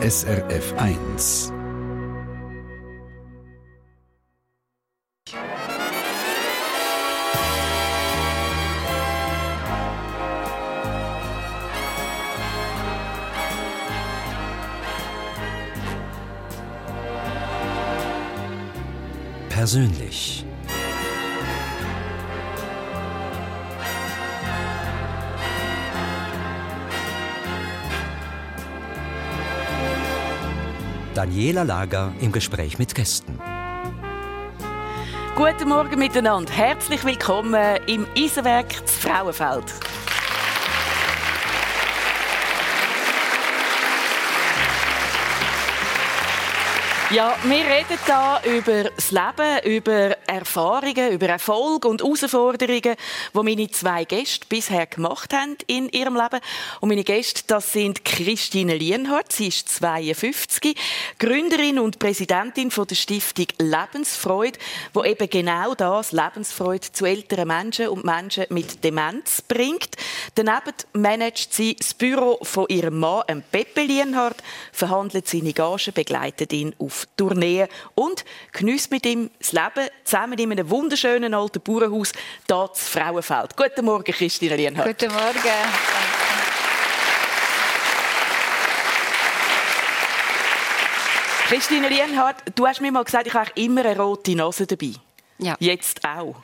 SRF 1. Persönlich. Daniela Lager im Gespräch mit Gästen. Guten Morgen miteinander. Herzlich willkommen im Eisenwerk Frauenfeld. Ja, wir reden hier über das Leben, über Erfahrungen, über Erfolg und Herausforderungen, die meine zwei Gäste bisher gemacht haben in ihrem Leben. Und meine Gäste, das sind Christine Lienhardt, sie ist 52, Gründerin und Präsidentin von der Stiftung Lebensfreude, wo eben genau das, Lebensfreude zu älteren Menschen und Menschen mit Demenz bringt. Daneben managt sie das Büro von ihrem Mann, Peppe Lienhardt, verhandelt seine Gagen, begleitet ihn auf Tourneen und genießt mit ihm das Leben zusammen in einem wunderschönen alten Bauernhaus hier zu Frauenfeld. Guten Morgen, Christine Lienhardt. Guten Morgen. Christine Lienhardt, du hast mir mal gesagt, ich habe immer eine rote Nase dabei. Ja. Jetzt auch.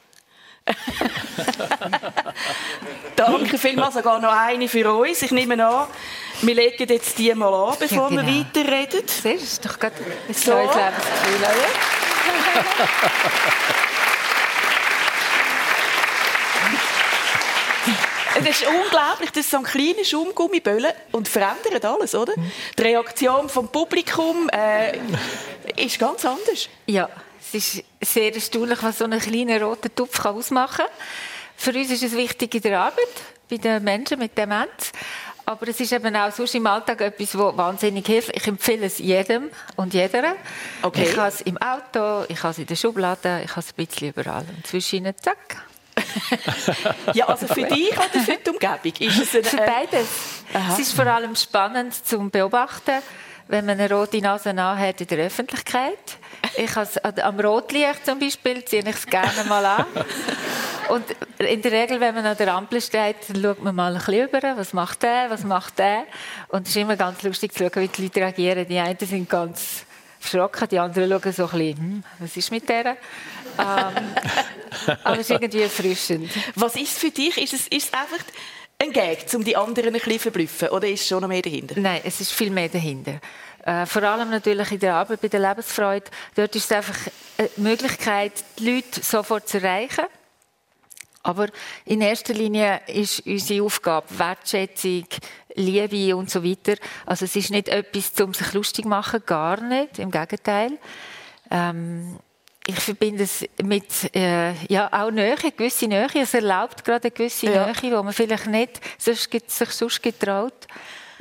Danke vielmals, sogar noch eine für uns. Ich nehme an, wir legen jetzt die mal an, bevor ja, genau. wir weiterreden. Das ist doch gerade ein so. neues Lebensgefühl, oder? Es ist unglaublich, das ist so ein kleiner Schaumgummiböllen und verändert alles, oder? Die Reaktion vom Publikum äh, ist ganz anders. Ja, es ist sehr erstaunlich, was so ein kleiner roter Tupf ausmachen kann. Für uns ist es wichtig in der Arbeit, bei den Menschen mit Demenz. Aber es ist eben auch sonst im Alltag etwas, das wahnsinnig hilft. Ich empfehle es jedem und jeder. Okay. Ich habe es im Auto, ich habe es in der Schublade, ich habe es ein bisschen überall. Und zwischen ihnen, zack. ja, also für dich oder für die Umgebung? Ist es für beides. Aha. Es ist vor allem spannend zum Beobachten, wenn man eine rote Nase hat in der Öffentlichkeit. Ich has, am Rotlicht zum Beispiel ziehe ich es gerne mal an. Und in der Regel, wenn man an der Ampel steht, dann schaut man mal ein bisschen über, was macht der, was macht der. Und es ist immer ganz lustig zu schauen, wie die Leute reagieren. Die einen sind ganz verschrocken, die anderen schauen so ein bisschen, hm, was ist mit der? Ähm, aber es ist irgendwie erfrischend. Was ist für dich? Ist es, ist es einfach ein Gag, um die anderen ein bisschen zu verblüffen? Oder ist schon noch mehr dahinter? Nein, es ist viel mehr dahinter. Äh, vor allem natürlich in der Arbeit bei der Lebensfreude. Dort ist es einfach eine Möglichkeit, die Leute sofort zu erreichen. Aber in erster Linie ist unsere Aufgabe Wertschätzung, Liebe und so weiter. Also es ist nicht etwas, um sich lustig zu machen, gar nicht. Im Gegenteil. Ähm, ich verbinde es mit äh, ja, auch Nähe, eine gewisse Nähe. Es erlaubt gerade eine gewisse ja. Nähe, die man vielleicht nicht sonst, sich sonst getraut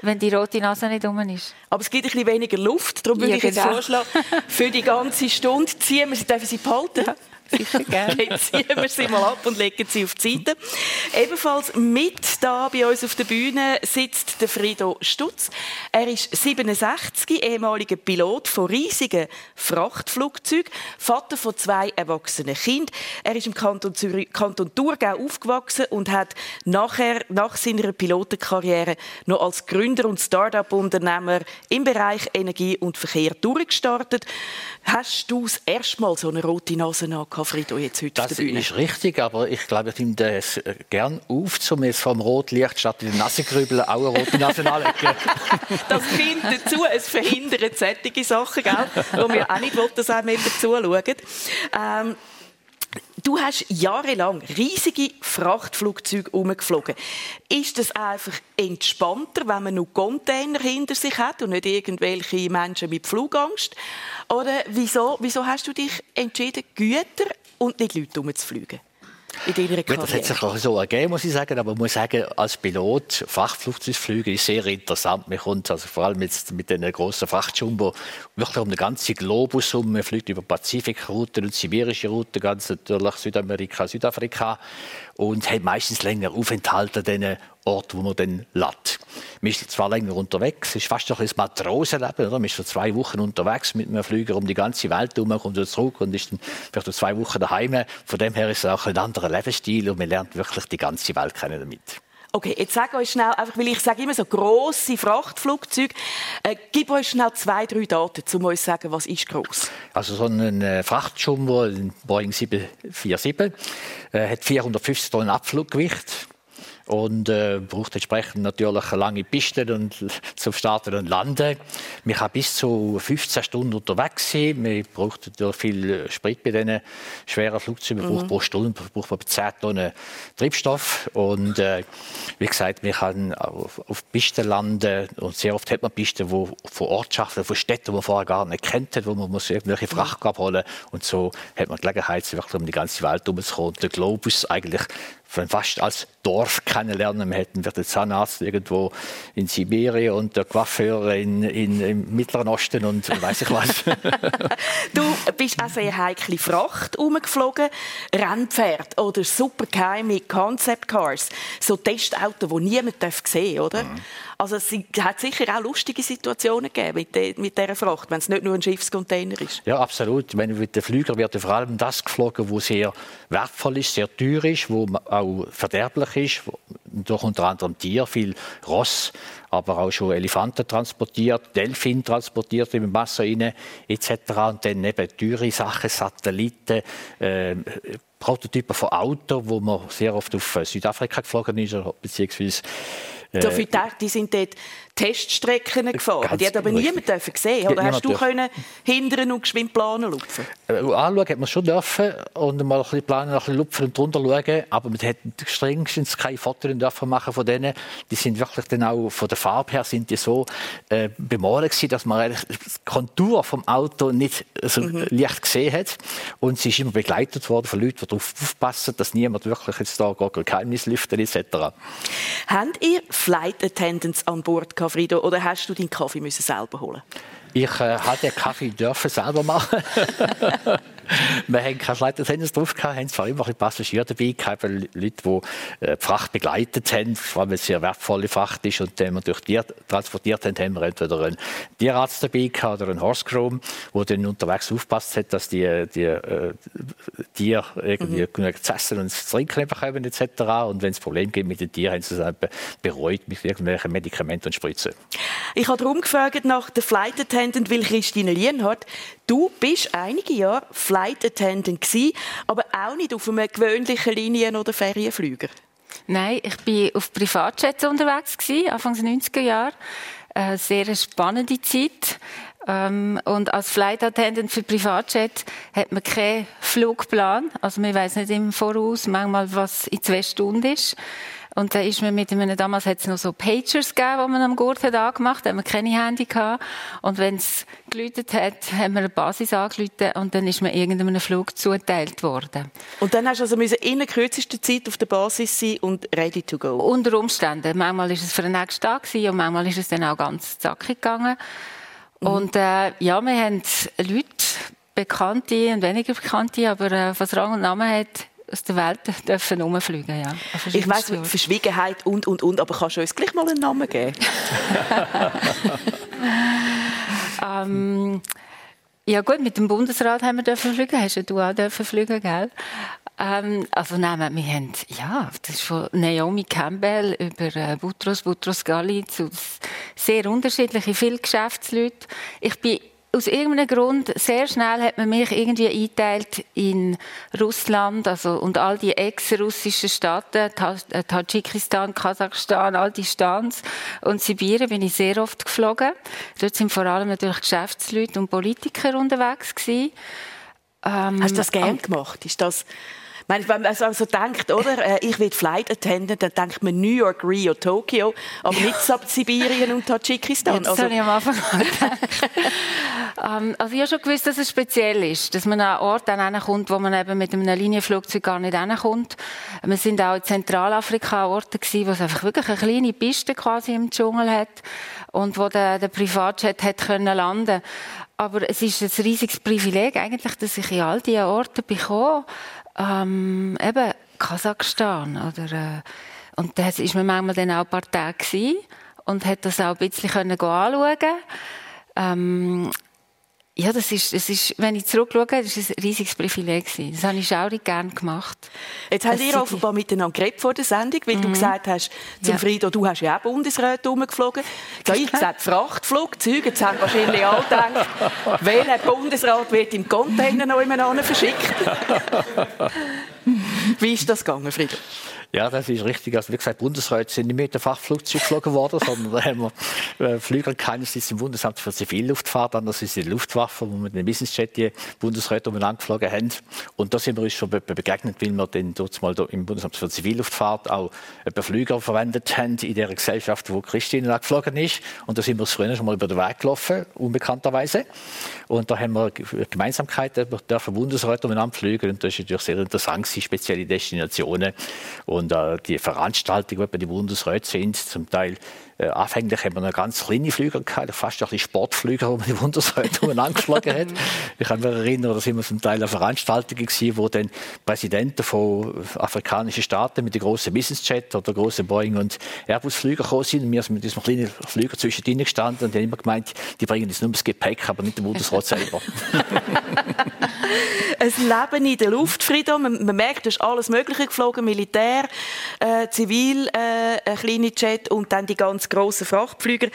wenn die rote Nase nicht um ist. Aber es gibt ein bisschen weniger Luft, darum würde ja, ich jetzt genau. vorschlagen, für die ganze Stunde ziehen wir sie, dürfen sie behalten? Ja. Sicher gerne. Jetzt ziehen wir sie mal ab und legen sie auf die Seite. Ebenfalls mit da bei uns auf der Bühne sitzt der Frido Stutz. Er ist 67, ehemaliger Pilot von riesigen Frachtflugzeugen, Vater von zwei erwachsenen Kindern. Er ist im Kanton, Zürich, Kanton Thurgau aufgewachsen und hat nachher, nach seiner Pilotenkarriere noch als Gründer und Start-up-Unternehmer im Bereich Energie und Verkehr durchgestartet. Hast du das erste Mal so eine rote Nase gehabt, Frido, jetzt heute Das ist richtig, aber ich glaube, ich nehme es äh, gern auf, um jetzt vom Rotlicht statt in den Nassengrübeln auch eine rote anlegen. das kommt dazu, es verhindert solche Sachen, gell, wo wir auch nicht wollen, dass einem dazu schauen. Ähm, Du hast jahrelang riesige Frachtflugzeuge umgeflogen. Ist das einfach entspannter, wenn man nur Container hinter sich hat und nicht irgendwelche Menschen mit Flugangst? Oder wieso, wieso hast du dich entschieden, Güter und nicht Leute umzufliegen? In deiner Karriere? Das hat sich auch so ergeben, muss ich sagen. Aber ich muss sagen, als Pilot, Frachtflugzeugflüge ist sehr interessant. Man kommt also vor allem jetzt mit den grossen Frachtjumbo wirklich um den ganzen Globus um. Man fliegt über Pazifikrouten und sibirische Routen, ganz natürlich Südamerika, Südafrika. Und hat meistens länger Aufenthalte an diesen Ort, wo man dann lädt. Man ist zwar länger unterwegs, es ist fast ein Matrosenleben, oder? Man ist für zwei Wochen unterwegs mit einem Flüger um die ganze Welt herum, kommt wieder zurück und ist dann vielleicht zwei Wochen daheim. Von dem her ist es auch ein anderer Lebensstil und man lernt wirklich die ganze Welt kennen damit. Okay, jetzt sag euch schnell, einfach weil ich sage immer so grosse Frachtflugzeuge, äh, gib euch schnell zwei, drei Daten, um euch zu sagen, was ist gross. Also so ein äh, Frachtjumbo, ein Boeing 747, äh, hat 450 Tonnen Abfluggewicht und äh, braucht entsprechend natürlich lange Piste und, zum Starten und Landen. Man kann bis zu 15 Stunden unterwegs sein. Man braucht natürlich viel Sprit bei diesen schweren Flugzeugen. Man mhm. braucht pro Stunde braucht man 10 Tonnen Treibstoff. Und äh, wie gesagt, man kann auf, auf Pisten landen und sehr oft hat man Pisten, wo von Ortschaften, von Städten, die man vorher gar nicht kennt, wo man muss irgendwelche Fracht abholen und so hat man die Gelegenheit, wirklich um die ganze Welt herumzukommen. Der Globus eigentlich fast als Dorf kennenlernen. Wir hätten den Zahnarzt irgendwo in Sibirien und der Coiffeur in, in, im Mittleren Osten und weiß ich was. du bist auch sehr heikle Fracht umgeflogen. Rennpferd oder supergeheime Concept Cars. So Testautos, die niemand sehen darf, oder? Mhm. Also es hat sicher auch lustige Situationen gegeben mit, de, mit dieser Fracht, wenn es nicht nur ein Schiffscontainer ist. Ja, absolut. Wenn mit den Flügern wird vor allem das geflogen, was sehr wertvoll ist, sehr teuer ist, wo auch verderblich ist, durch unter anderem Tier, viel Ross, aber auch schon Elefanten transportiert, Delfin transportiert im Wasser rein, etc. Und dann eben teure Sachen, Satelliten, äh, Prototypen von Autos, wo man sehr oft auf Südafrika geflogen ist, beziehungsweise Dafür äh, die sind dort Teststrecken gefahren. Die hat aber richtig. niemand dürfen sehen. Oder hast du können hindern und geschwind planen lupfen? Äh, anschauen hat man schon dürfen und mal ein bisschen planen, ein bisschen lupfen und drunter schauen. Aber man hat strengstens keine Fotos dürfen machen von denen. Die sind wirklich dann auch von der Farbe her sind die so äh, bemalt gewesen, dass man eigentlich die Kontur vom Auto nicht so mhm. leicht gesehen hat. Und sie ist immer begleitet worden von Leuten, die darauf aufpassen, dass niemand wirklich jetzt da Geheimnis lüftet etc. Habt ihr Flight Attendants an Bord Frido, oder hast du deinen Kaffee müssen selber holen? Ich äh, hatte den Kaffee dürfen selber machen. wir haben keine Leitertennis drauf gehabt, haben zwar immer ein Passagiere dabei gehabt, Leute, die äh, die Fracht begleitet haben, vor allem wenn es sehr wertvolle Fracht ist und den wir durch Tier transportiert haben, haben wir entweder einen Tierarzt dabei gehabt oder einen Horse Groom, der dann unterwegs aufpasst hat, dass die, die äh, Tiere irgendwie mhm. genug zu essen und zu trinken bekommen etc. Und wenn es Probleme gibt mit den Tieren, haben sie es bereut mit irgendwelchen Medikamenten und Spritzen. Ich habe darum gefragt nach der Flight Attendant, weil Christine Lienhardt, du bist einige Jahre Flight Attendant gewesen, aber auch nicht auf einem gewöhnlichen Linien- oder Ferienflüger. Nein, ich war auf Privatjets unterwegs gewesen, Anfang der 90er Jahre. Eine sehr spannende Zeit. Ähm, und als Flight Attendant für Privatjet hat man keinen Flugplan. Also man weiß nicht im Voraus manchmal, was in zwei Stunden ist. Und da ist man mit einem, damals hat es noch so Pagers gegeben, die man am Gurt hat angemacht, da haben wir keine Handy gehabt. Und wenn es geläutet hat, haben wir eine Basis angeläutet und dann ist man irgendeinem Flug zugeteilt worden. Und dann hast du also müssen in der kürzesten Zeit auf der Basis sein und ready to go? Unter Umständen. Manchmal ist es für den nächsten Tag gewesen, und manchmal ist es dann auch ganz zackig gegangen. Mhm. Und äh, ja, wir haben Leute, Bekannte und weniger Bekannte, aber äh, was Rang und Namen hat, aus der Welt dürfen rumfliegen. Ja, ich weiss, Verschwiegenheit und, und, und, aber kannst du uns gleich mal einen Namen geben? ähm, ja gut, mit dem Bundesrat haben wir dürfen fliegen, hast du auch dürfen fliegen, gell? Ähm, also nein, wir haben, ja, das ist von Naomi Campbell über äh, Butros, Butros Ghali zu sehr unterschiedliche, viele Geschäftsleute. Ich bin aus irgendeinem Grund, sehr schnell hat man mich irgendwie eingeteilt in Russland, also, und all die ex-russischen Staaten, äh, Tadschikistan, Kasachstan, all die Stans und Sibirien bin ich sehr oft geflogen. Dort sind vor allem natürlich Geschäftsleute und Politiker unterwegs gewesen. Ähm, Hast du das gern gemacht? Ist das meine, wenn man also denkt, oder, äh, ich will Flight Attendant, dann denkt man New York, Rio, Tokio, aber nicht Sibirien und Tadschikistan. Jetzt also, habe ich am Anfang ähm, Also ich habe schon gewusst, dass es speziell ist, dass man an einen Ort kommt, wo man eben mit einem Linienflugzeug gar nicht hinkommt. Wir sind auch in Zentralafrika an Orten gewesen, wo es einfach wirklich eine kleine Piste quasi im Dschungel hat und wo der, der Privatjet hat können landen. Aber es ist ein riesiges Privileg eigentlich, dass ich in all diese Orte bekomme, ähm, eben Kasachstan oder äh, und da ist man manchmal dann auch ein paar Tage gewesen und hat das auch ein bisschen können anschauen. Ähm, ja, das ist, das ist, wenn ich zurückschaue, das ist ein riesiges Privileg. Das habe ich schaurig gerne gemacht. Jetzt haben wir offenbar miteinander geredet vor der Sendung, weil mhm. du gesagt hast, zum ja. Frido, du hast ja auch Bundesräte rumgeflogen. Habe ich gesagt, Frachtflugzeuge. Jetzt haben wahrscheinlich alle gedacht, welcher Bundesrat wird im Container noch jemand verschickt? Wie ist das gegangen, Frido? Ja, das ist richtig. Also wie gesagt, Bundesräte sind nicht mit dem Fachflugzeug geflogen worden, sondern da haben wir äh, Flüger keines ist im Bundesamt für Zivilluftfahrt, anders ist die Luftwaffe, wo wir mit dem Businessjet die Bundesräte umeinander geflogen haben. Und da sind wir uns schon begegnet, weil wir dann dort mal im Bundesamt für Zivilluftfahrt auch ein paar Flüger verwendet haben in der Gesellschaft, wo Christine geflogen ist. Und da sind wir früher schon mal über den Weg gelaufen, unbekannterweise. Und da haben wir Gemeinsamkeiten, wir dürfen Bundesräte umeinander fliegen. Und das ist natürlich sehr interessant, spezielle Destinationen. Und und äh, die Veranstaltungen, die bei den Bundesräten sind, zum Teil äh, anfänglich haben wir noch ganz kleine Flüger gehabt, fast ein bisschen Sportflüger, wo man die Bundesräte umeinander hat. Ich kann mich erinnern, da sind wir zum Teil an Veranstaltungen gewesen, wo dann Präsidenten von afrikanischen Staaten mit den großen Businessjet oder großen Boeing und Airbus Flüger gekommen sind und wir sind mit diesem kleinen Flüger zwischendrin gestanden und haben immer gemeint, die bringen jetzt nur das Gepäck, aber nicht den Bundesrat selber. ein Leben in der Luft, Frido. Man, man merkt, es ist alles Mögliche geflogen, Militär, äh, Zivil, äh, ein kleiner Jet und dann die ganzen grossen Frachtflüger.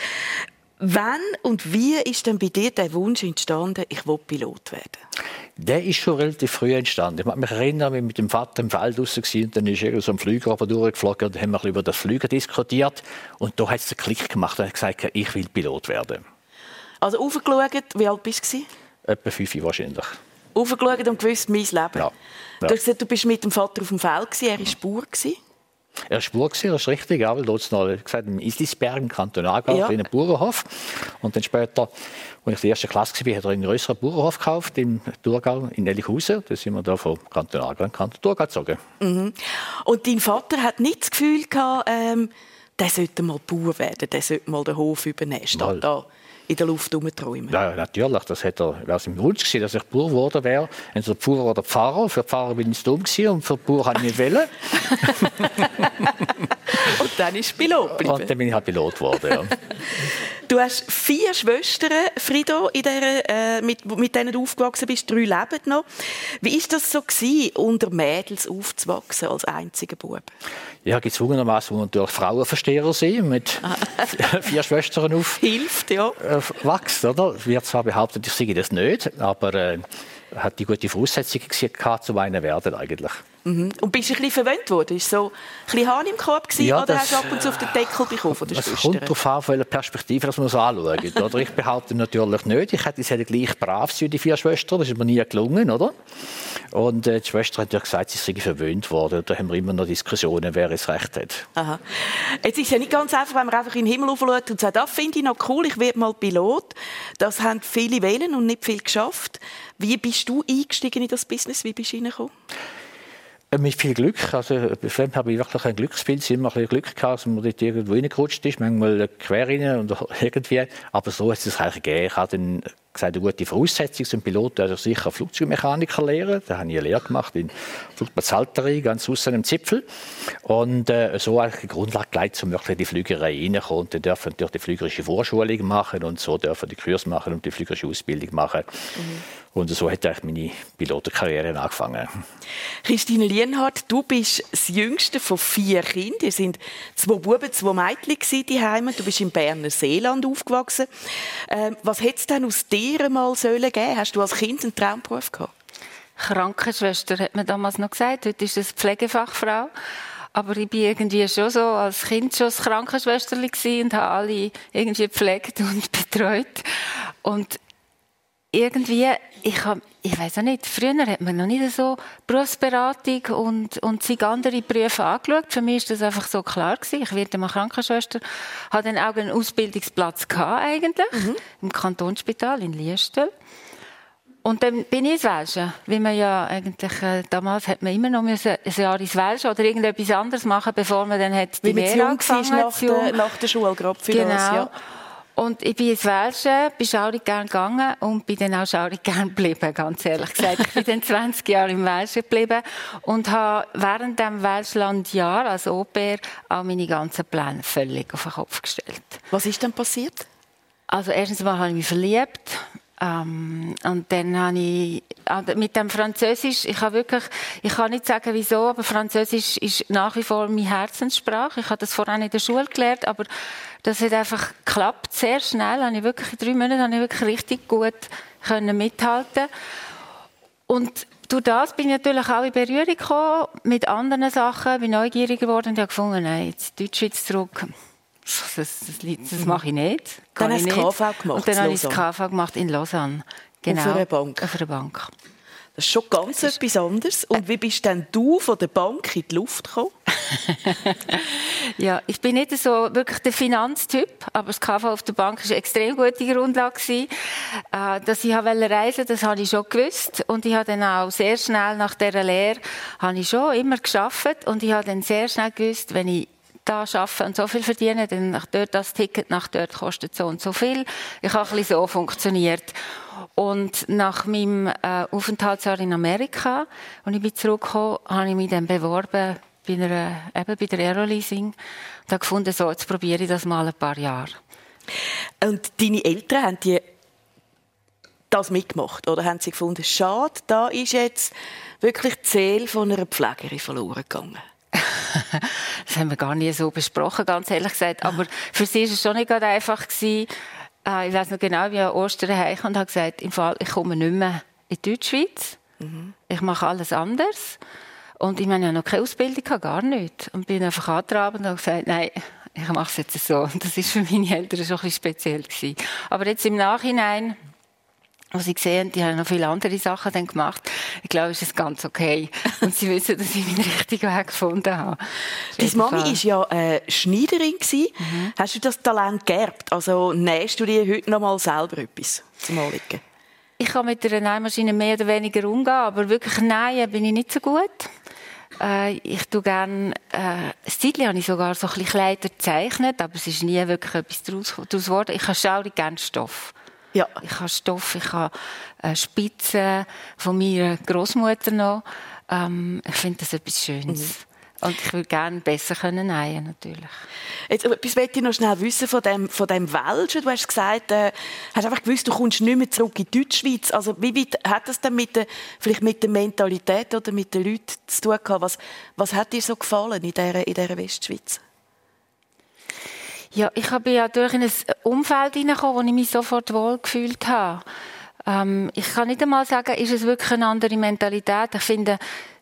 Wann und wie ist denn bei dir der Wunsch entstanden, ich will Pilot werden? Der ist schon relativ früh entstanden. Ich kann mich erinnern, wir mit dem Vater im Feld raus waren, und dann ist er so ein Flüger aber durchgeflogen und haben wir über das Flüger diskutiert. Und da hat es einen Klick gemacht und hat gesagt, ich will Pilot werden. Also aufgeschaut, wie alt bist du? Etwa fünf wahrscheinlich aufgeschaut und gewusst, mein Leben. Ja. Ja. Du hast gesagt, du bist mit dem Vater auf dem Feld, er war. Gewesen. Er war Spur, gewesen, das ist richtig. Ja, weil dort noch gesagt, im Islisberg, im Kanton Aargau, ja. in einem Bauernhof. Und dann später, als ich in der ersten Klasse war, hat er einen größeren Bauernhof gekauft im Thurgau, in Ellichhausen. Da sind wir da vom Kanton Aargau in Kanton Thurgau gezogen. Mhm. Und dein Vater hat nicht das Gefühl gehabt, ähm, der sollte mal Bauer werden, der sollte mal den Hof übernehmen, statt da in der Luft herumträumen? Ja, natürlich. Das hätte er, wäre sein Wunsch gewesen, dass ich Bauer geworden wäre. Entweder Bauer oder Pfarrer. Für Pfarrer bin ich dumm gewesen und für Bauer habe ich nicht wollen. und dann ist Pilot geblieben. Und dann bin ich halt Pilot geworden, ja. Du hast vier Schwestern, Frido, in der, äh, mit, mit denen du aufgewachsen bist. Drei leben noch. Wie ist das so gewesen, unter Mädels aufzuwachsen als einziger Bub? Ja, gezwungenermaßen muss man natürlich Frauenversteher sein, mit ah. vier Schwestern auf. Hilft, ja. Äh, wächst, oder? Wird zwar behauptet, ich sehe das nicht, aber äh, hat die gute Voraussetzungen gehabt, zu einem werden eigentlich. Mhm. Und bist du ein bisschen verwöhnt worden? Ist so ein bisschen Hahn im Korb gewesen, ja, oder das, hast du ab und zu auf den Deckel bekommen von der Das kommt darauf an, von welcher Perspektive dass man es anschaut. oder? Ich behaupte natürlich nicht, ich hätte es gleich brav sein, die vier Schwestern, das ist mir nie gelungen, oder? Und äh, die Schwester hat ja gesagt, sie sei verwöhnt worden. Da haben wir immer noch Diskussionen, wer es recht hat. Aha. Jetzt ist es ja nicht ganz einfach, wenn man einfach in den Himmel schaut und sagt, das finde ich noch cool, ich werde mal Pilot. Das haben viele wählen und nicht viel geschafft. Wie bist du eingestiegen in das Business? Wie bist du reingekommen? Äh, mit viel Glück. Also, bei Fremd habe ich wirklich ein Glücksbild. Immer ein bisschen Glück gehabt, dass man dort irgendwo reingerutscht ist. Manchmal quer rein und irgendwie. Aber so hat es eigentlich gegeben. Ich habe dann gesagt, eine gute Voraussetzung zum Pilot wäre sicher Flugzeugmechaniker lehren. Da habe ich eine Lehre gemacht in Flugplatzhalterei, ganz außen im Zipfel. Und äh, so eigentlich die Grundlage gelegt, um wirklich in die Flügerei reinzukommen. Und dann dürfen natürlich die flügerische Vorschulung machen und so dürfen die Kurs machen und die flügerische Ausbildung machen. Mhm. Und so hat eigentlich meine Pilotenkarriere angefangen. Christine Lienhardt, du bist das jüngste von vier Kindern. Ihr sind zwei Buben, zwei Mädchen die Heime. Du bist im Berner Seeland aufgewachsen. Ähm, was hätte es denn aus dir mal sollen geben? Hast du als Kind einen Traumberuf gehabt? Krankenschwester hat man damals noch gesagt. Heute ist es Pflegefachfrau. Aber ich war irgendwie schon so als Kind schon das Krankenschwester und habe alle irgendwie gepflegt und betreut. Und irgendwie, ich, ich weiß auch nicht, früher hat man noch nicht so Berufsberatung und, und sich andere Berufe angeschaut. Für mich war das einfach so klar gewesen. Ich werde mal Krankenschwester, hatte dann auch einen Ausbildungsplatz gehabt, eigentlich, mhm. im Kantonsspital in Liestel. Und dann bin ich ins Welschen, wie man ja eigentlich, äh, damals hat man immer noch ein Jahr ins Welschen oder irgendetwas anderes machen, bevor man dann hat die Lehre angefangen hat. Nach, der, nach der Schule, gerade für genau. das, ja. Und ich bin ins Welsche, bin schaurig gern gegangen und bin dann auch schaurig gern geblieben, ganz ehrlich gesagt. Ich bin dann 20 Jahre im Welsche geblieben und habe während dem Welschlandjahr als Au-pair auch meine ganzen Pläne völlig auf den Kopf gestellt. Was ist denn passiert? Also erstens mal habe ich mich verliebt. Ähm, und dann habe ich äh, mit dem Französisch, ich habe wirklich, ich kann nicht sagen wieso, aber Französisch ist nach wie vor meine Herzenssprache. Ich habe das vorher in der Schule gelernt, aber das hat einfach geklappt, sehr schnell. Habe ich wirklich, in drei Monaten habe ich wirklich richtig gut können mithalten Und durch das bin ich natürlich auch in Berührung gekommen mit anderen Sachen, bin neugierig geworden und habe gefunden, nein, jetzt Deutschschweiz zurück das, das, das mache ich nicht. Kann dann hast du KV gemacht? Und dann habe ich das KV gemacht in Lausanne. Genau. Auf einer Bank? Auf einer Bank. Das ist schon ganz ist etwas anderes. Und wie bist denn du von der Bank in die Luft gekommen? ja, ich bin nicht so wirklich der Finanztyp, aber das KV auf der Bank war eine extrem gute Grundlage. Äh, dass ich reisen wollte, das habe ich schon gewusst. Und ich habe dann auch sehr schnell nach dieser Lehre, habe ich schon immer geschafft und ich habe dann sehr schnell gewusst, wenn ich da arbeiten und so viel verdienen, dann nach dort das Ticket nach dort kostet so und so viel. Ich habe ein bisschen so funktioniert. Und nach meinem äh, Aufenthaltsjahr in Amerika, als ich zurückgekommen habe ich mich dann beworben bei, einer, eben bei der Aeroleasing und habe gefunden, so, jetzt probiere ich das mal ein paar Jahre. Und deine Eltern haben die das mitgemacht? Oder haben sie gefunden, schade, da ist jetzt wirklich die Seele von einer Pflegerin verloren gegangen? das haben wir gar nie so besprochen, ganz ehrlich gesagt. Aber für sie war es schon nicht einfach gewesen. Äh, ich weiß noch genau, wie ich an Ostern heimkam und habe gesagt, im Fall, ich komme nicht mehr in die Deutschschweiz. Mhm. Ich mache alles anders. Und ich meine, ich habe noch keine Ausbildung, gar nicht. Und bin einfach angetragen und habe gesagt, nein, ich mache es jetzt so. Das war für meine Eltern schon ein bisschen speziell gewesen. Aber jetzt im Nachhinein was ich gesehen die haben noch viele andere Sachen dann gemacht. Ich glaube, es ist ganz okay. Und sie wissen, dass ich meinen richtigen Weg gefunden habe. Deine Mami war ja äh, Schneiderin. Mhm. Hast du das Talent geerbt? Also nähst du dir heute noch mal selber etwas zum Anlegen? Ich kann mit der Nähmaschine mehr oder weniger umgehen, aber wirklich nähen bin ich nicht so gut. Äh, ich tue gerne, äh, das Zeitchen habe ich sogar so ein bisschen Kleider gezeichnet, aber es ist nie wirklich etwas daraus geworden. Ich habe schaurig gerne Stoff. Ja. Ich habe Stoff, ich habe Spitzen von meiner Großmutter noch. Ähm, ich finde das etwas Schönes. Mhm. Und ich würde gerne besser können nähen, natürlich. Jetzt, etwas möchte ich noch schnell wissen von dem, von dem Welschen. Du hast gesagt, äh, hast einfach gewusst, du kommst nicht mehr zurück in die Deutschschweiz. Also, wie weit hat das denn mit der, vielleicht mit der Mentalität oder mit den Leuten zu tun gehabt? Was, was hat dir so gefallen in dieser, in dieser Westschweiz? Ja, ich habe ja durch ein Umfeld hineingekommen, wo ich mich sofort wohl gefühlt habe. Ähm, ich kann nicht einmal sagen, ist es wirklich eine andere Mentalität. Ich finde,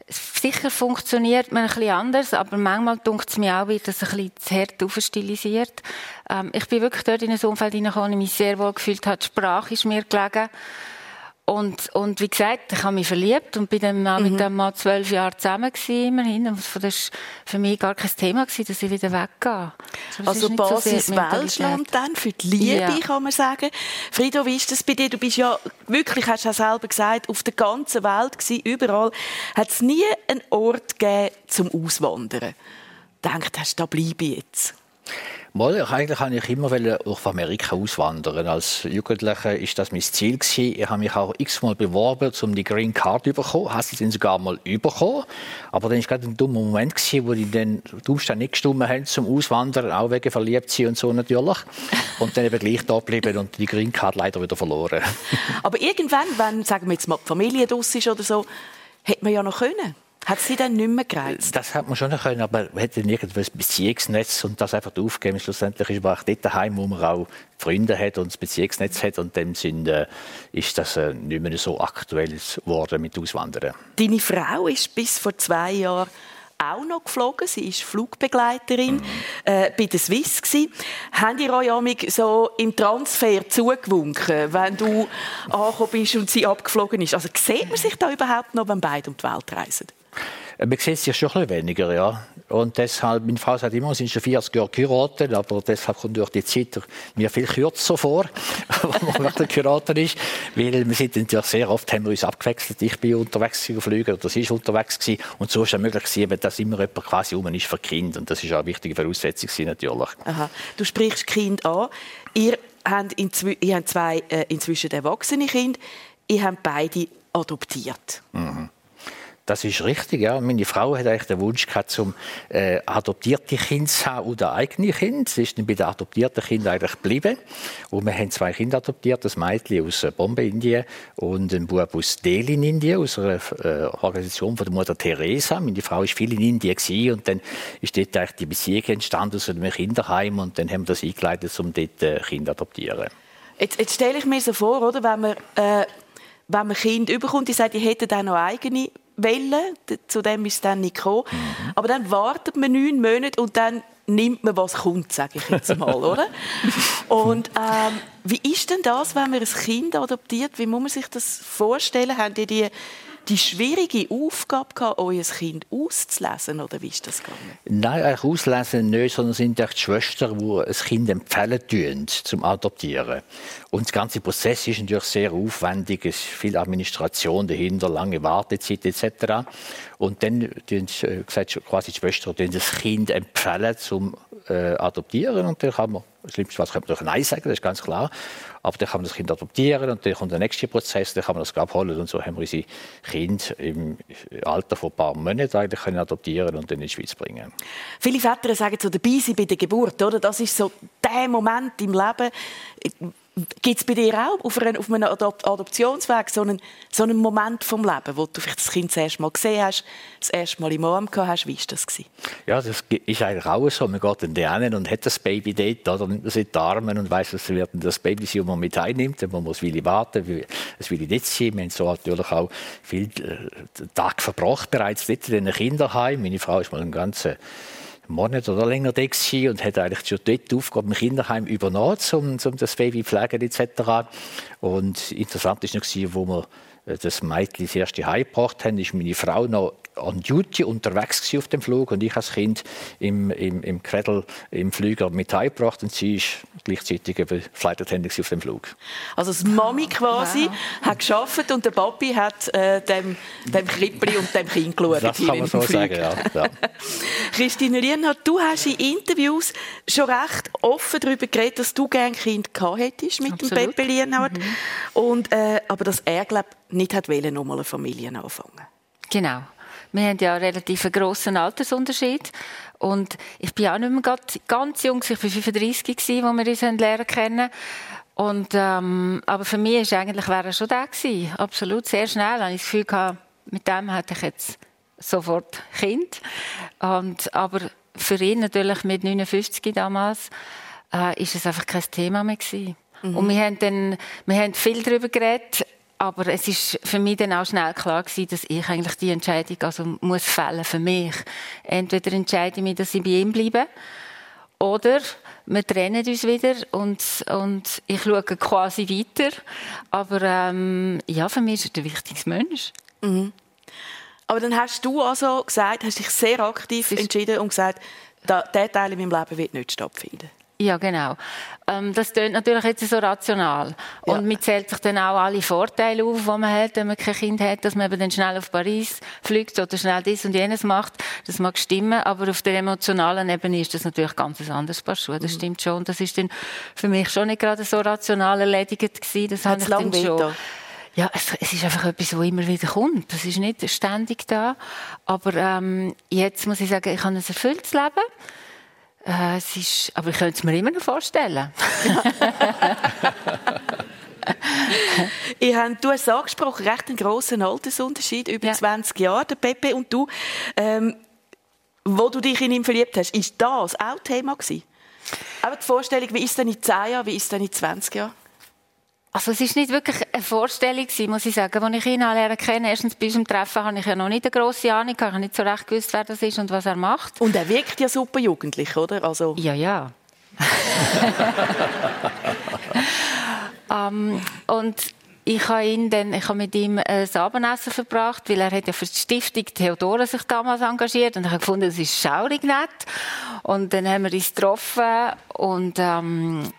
sicher funktioniert man ein bisschen anders, aber manchmal dunkt es mir auch, wird das ein bisschen zu hart aufstilisiert. Ähm, ich bin wirklich dort in ein Umfeld hineingekommen, wo ich mich sehr wohl gefühlt habe. Die Sprache ist mir gelegen. Und, und wie gesagt, ich habe mich verliebt und bin dann mal mhm. mit dem Mann zwölf Jahre zusammen gewesen, immerhin. Und das war für mich gar kein Thema gewesen, dass ich wieder weggehe. Also, also Basis so Welschland dann, für die Liebe, ja. kann man sagen. Frido, wie ist das bei dir? Du bist ja wirklich, hast du ja selber gesagt, auf der ganzen Welt gewesen, überall. Hat es nie einen Ort gegeben zum Auswandern? Denkt hast, da bleibe ich jetzt? Mal, eigentlich wollte ich immer auf Amerika auswandern. Als Jugendlicher ist das mein Ziel. Ich habe mich auch x-mal beworben, um die Green Card zu bekommen. Habe sie sogar mal bekommen. Aber dann war gerade ein dummer Moment gewesen, wo die dann Umstände nicht gestimmt haben zum Auswandern, auch wegen verliebt und so natürlich. Und dann eben gleich da geblieben und die Green Card leider wieder verloren. Aber irgendwann, wenn, sagen wir jetzt mal, die Familie draus ist oder so, hätte man ja noch können. Hat sie dann nicht mehr gereizt? Das hat man schon können, aber man hätte irgendwo ein Beziehungsnetz und das einfach aufgeben. Schlussendlich ist man auch dort daheim, wo man auch Freunde hat und ein Beziehungsnetz hat und in dem Sinne ist das äh, nicht mehr so aktuell geworden mit Auswandern. Deine Frau ist bis vor zwei Jahren auch noch geflogen. Sie ist Flugbegleiterin mhm. äh, bei der Swiss gsi. Haben die euch so im Transfer zugewunken, wenn du angekommen bist und sie abgeflogen ist? Also sieht man sich da überhaupt noch, wenn beide um die Welt reisen? Äh, man sieht sich schon ein bisschen weniger, ja. Und deshalb, meine Frau sagt immer, wir sind schon 40 Jahre geheiratet, aber deshalb kommt durch die Zeit mir viel kürzer vor, wenn man geheiratet ist. Weil wir sind natürlich sehr oft, haben wir uns abgewechselt. Ich bin unterwegs geflogen, oder sie ist unterwegs gewesen. Und so ist es möglich gewesen, dass immer jemand quasi um ist für Kind. Und das ist auch eine wichtige Voraussetzung natürlich. Aha. Du sprichst Kind an. Ihr habt inzwi ihr habt zwei äh, inzwischen erwachsene Kinder. Ihr habt beide adoptiert. Mhm. Das ist richtig, ja. Meine Frau hat eigentlich den Wunsch gehabt, zum äh, adoptierte Kind zu haben oder eigene Kind. Sie ist dann bei den adoptierten Kindern eigentlich geblieben. Und wir haben zwei Kinder adoptiert, ein Mädchen aus äh, Bombay, Indien und ein Bub aus Delhi in Indien, aus einer äh, Organisation von der Mutter Teresa. Meine Frau war viel in Indien gewesen, und dann ist dort eigentlich die Beziehung entstanden aus einem Kinderheim und dann haben wir das eingeleitet, um dort äh, Kinder zu adoptieren. Jetzt, jetzt stelle ich mir so vor, oder, wenn man, äh, wenn man Kind überkommt, die sagt, die hätten auch noch eigene Welle. Zu dem ist es dann nicht gekommen. Mhm. Aber dann wartet man neun Monate und dann nimmt man, was kommt, sage ich jetzt mal, oder? Und ähm, wie ist denn das, wenn man ein Kind adoptiert? Wie muss man sich das vorstellen? Haben die die die schwierige Aufgabe gehabt, euer Kind auszulesen, oder wie ist das gegangen? Nein, eigentlich auslesen nicht, sondern sind die Schwestern, die ein Kind empfehlen tun, zum Adoptieren. Und der ganze Prozess ist natürlich sehr aufwendig, es ist viel Administration dahinter, lange Wartezeit etc. Und dann tun äh, quasi die Schwestern das Kind empfehlen zum äh, adoptieren und dann kann man, das Schlimmste was könnte man Nein sagen, das ist ganz klar. Aber dann kann man das Kind adoptieren und dann kommt der nächste Prozess, dann kann man das abholen und so haben wir unsere Kinder im Alter von ein paar Monaten eigentlich können adoptieren und dann in die Schweiz bringen. Viele Väter sagen so dabei sein bei der Geburt, oder? Das ist so der Moment im Leben Gibt es bei dir auch auf einem, auf einem Adoptionsweg so einen, so einen Moment vom Leben, wo du vielleicht das Kind das erste Mal gesehen hast, das erste Mal im Arm gehabt hast? Wie war das? Gewesen? Ja, das ist eigentlich auch so. Man geht in die Arme und hat das Baby dort, oder nimmt man in die Arme und weiss, dass wird das Baby das man mit einnimmt. Man muss will warten, es will dort sein. Wir haben so natürlich auch viel äh, Tag verbracht bereits dort in einem Kinderheim. Meine Frau ist mal einen ganzen Monat oder länger da und hat eigentlich schon dort die Aufgabe im Kinderheim übernommen, um, um das Baby zu pflegen etc. Und interessant war noch, wo wir das Mädchen das erste heimgebracht haben, ist meine Frau noch on Duty unterwegs auf dem Flug und ich als Kind im, im, im Cradle im Flüger mit heimgebracht und sie ist gleichzeitig Flight Attendant auf dem Flug. Also das Mami quasi wow. hat geschafft und der Papi hat äh, dem, dem Krippli und dem Kind geschaut. Das kann man so Flug. sagen, ja. ja. Christine Rienhardt, du hast in Interviews schon recht offen darüber geredet, dass du gerne ein Kind gehabt hättest mit Absolut. dem Pepe Lienhardt. Mhm. Und, äh, aber dass er, glaube nicht hat wollen, nochmal eine Familie anfangen. Genau. Wir haben ja einen relativ grossen Altersunterschied. Und ich bin auch nicht mehr ganz jung, ich war 35, als wir uns lernen kennen. Und, ähm, aber für mich war eigentlich wäre er schon da gewesen. Absolut, sehr schnell. Ich ich das Gefühl gehabt, mit dem hätte ich jetzt sofort Kind. Und, aber für ihn natürlich mit 59 damals, äh, ist es einfach kein Thema mehr gewesen. Mhm. Und wir haben dann, wir haben viel darüber geredet, aber es ist für mich dann auch schnell klar gewesen, dass ich eigentlich die Entscheidung also muss fällen für mich. Entweder entscheide ich mich, dass ich bei ihm bleibe, oder wir trennen uns wieder und, und ich schaue quasi weiter. Aber ähm, ja, für mich ist er der wichtigste Mensch. Mhm. Aber dann hast du also gesagt, hast dich sehr aktiv entschieden und gesagt, der Teil in meinem Leben wird nicht stattfinden. Ja, genau. Ähm, das klingt natürlich jetzt so rational. Ja. Und man zählt sich dann auch alle Vorteile auf, die man hat, wenn man kein Kind hat, dass man eben dann schnell auf Paris fliegt oder schnell dies und jenes macht. Das mag stimmen, aber auf der emotionalen Ebene ist das natürlich ganz ein anderes Paar Schuhe. Das mhm. stimmt schon. Das ist dann für mich schon nicht gerade so rational erledigt gewesen. Das hat lange schon. Ja, es, es, ist einfach etwas, das immer wieder kommt. Das ist nicht ständig da. Aber ähm, jetzt muss ich sagen, ich habe ein erfülltes Leben. Äh, es ist, aber ich könnte es mir immer noch vorstellen. ich habe, du hast angesprochen, recht einen grossen Altersunterschied, über ja. 20 Jahre, der Pepe und du. Ähm, wo du dich in ihn verliebt hast, ist das auch Thema gewesen? Aber die Vorstellung, wie ist es denn in 10 Jahren, wie ist es denn in 20 Jahren? Also es ist nicht wirklich eine Vorstellung muss ich sagen. Als ich ihn kenne, erstens bei unserem Treffen habe ich ja noch nicht eine grosse Ahnung, ich habe nicht so recht gewusst, wer das ist und was er macht. Und er wirkt ja super jugendlich, oder? Also ja, ja. um, ähm, und ich habe ihn dann, ich habe mit ihm ein Abendessen verbracht, weil er hat ja für die Stiftung Theodora sich damals engagiert und ich habe gefunden, das ist schaurig nett. Und dann haben wir uns getroffen und ähm,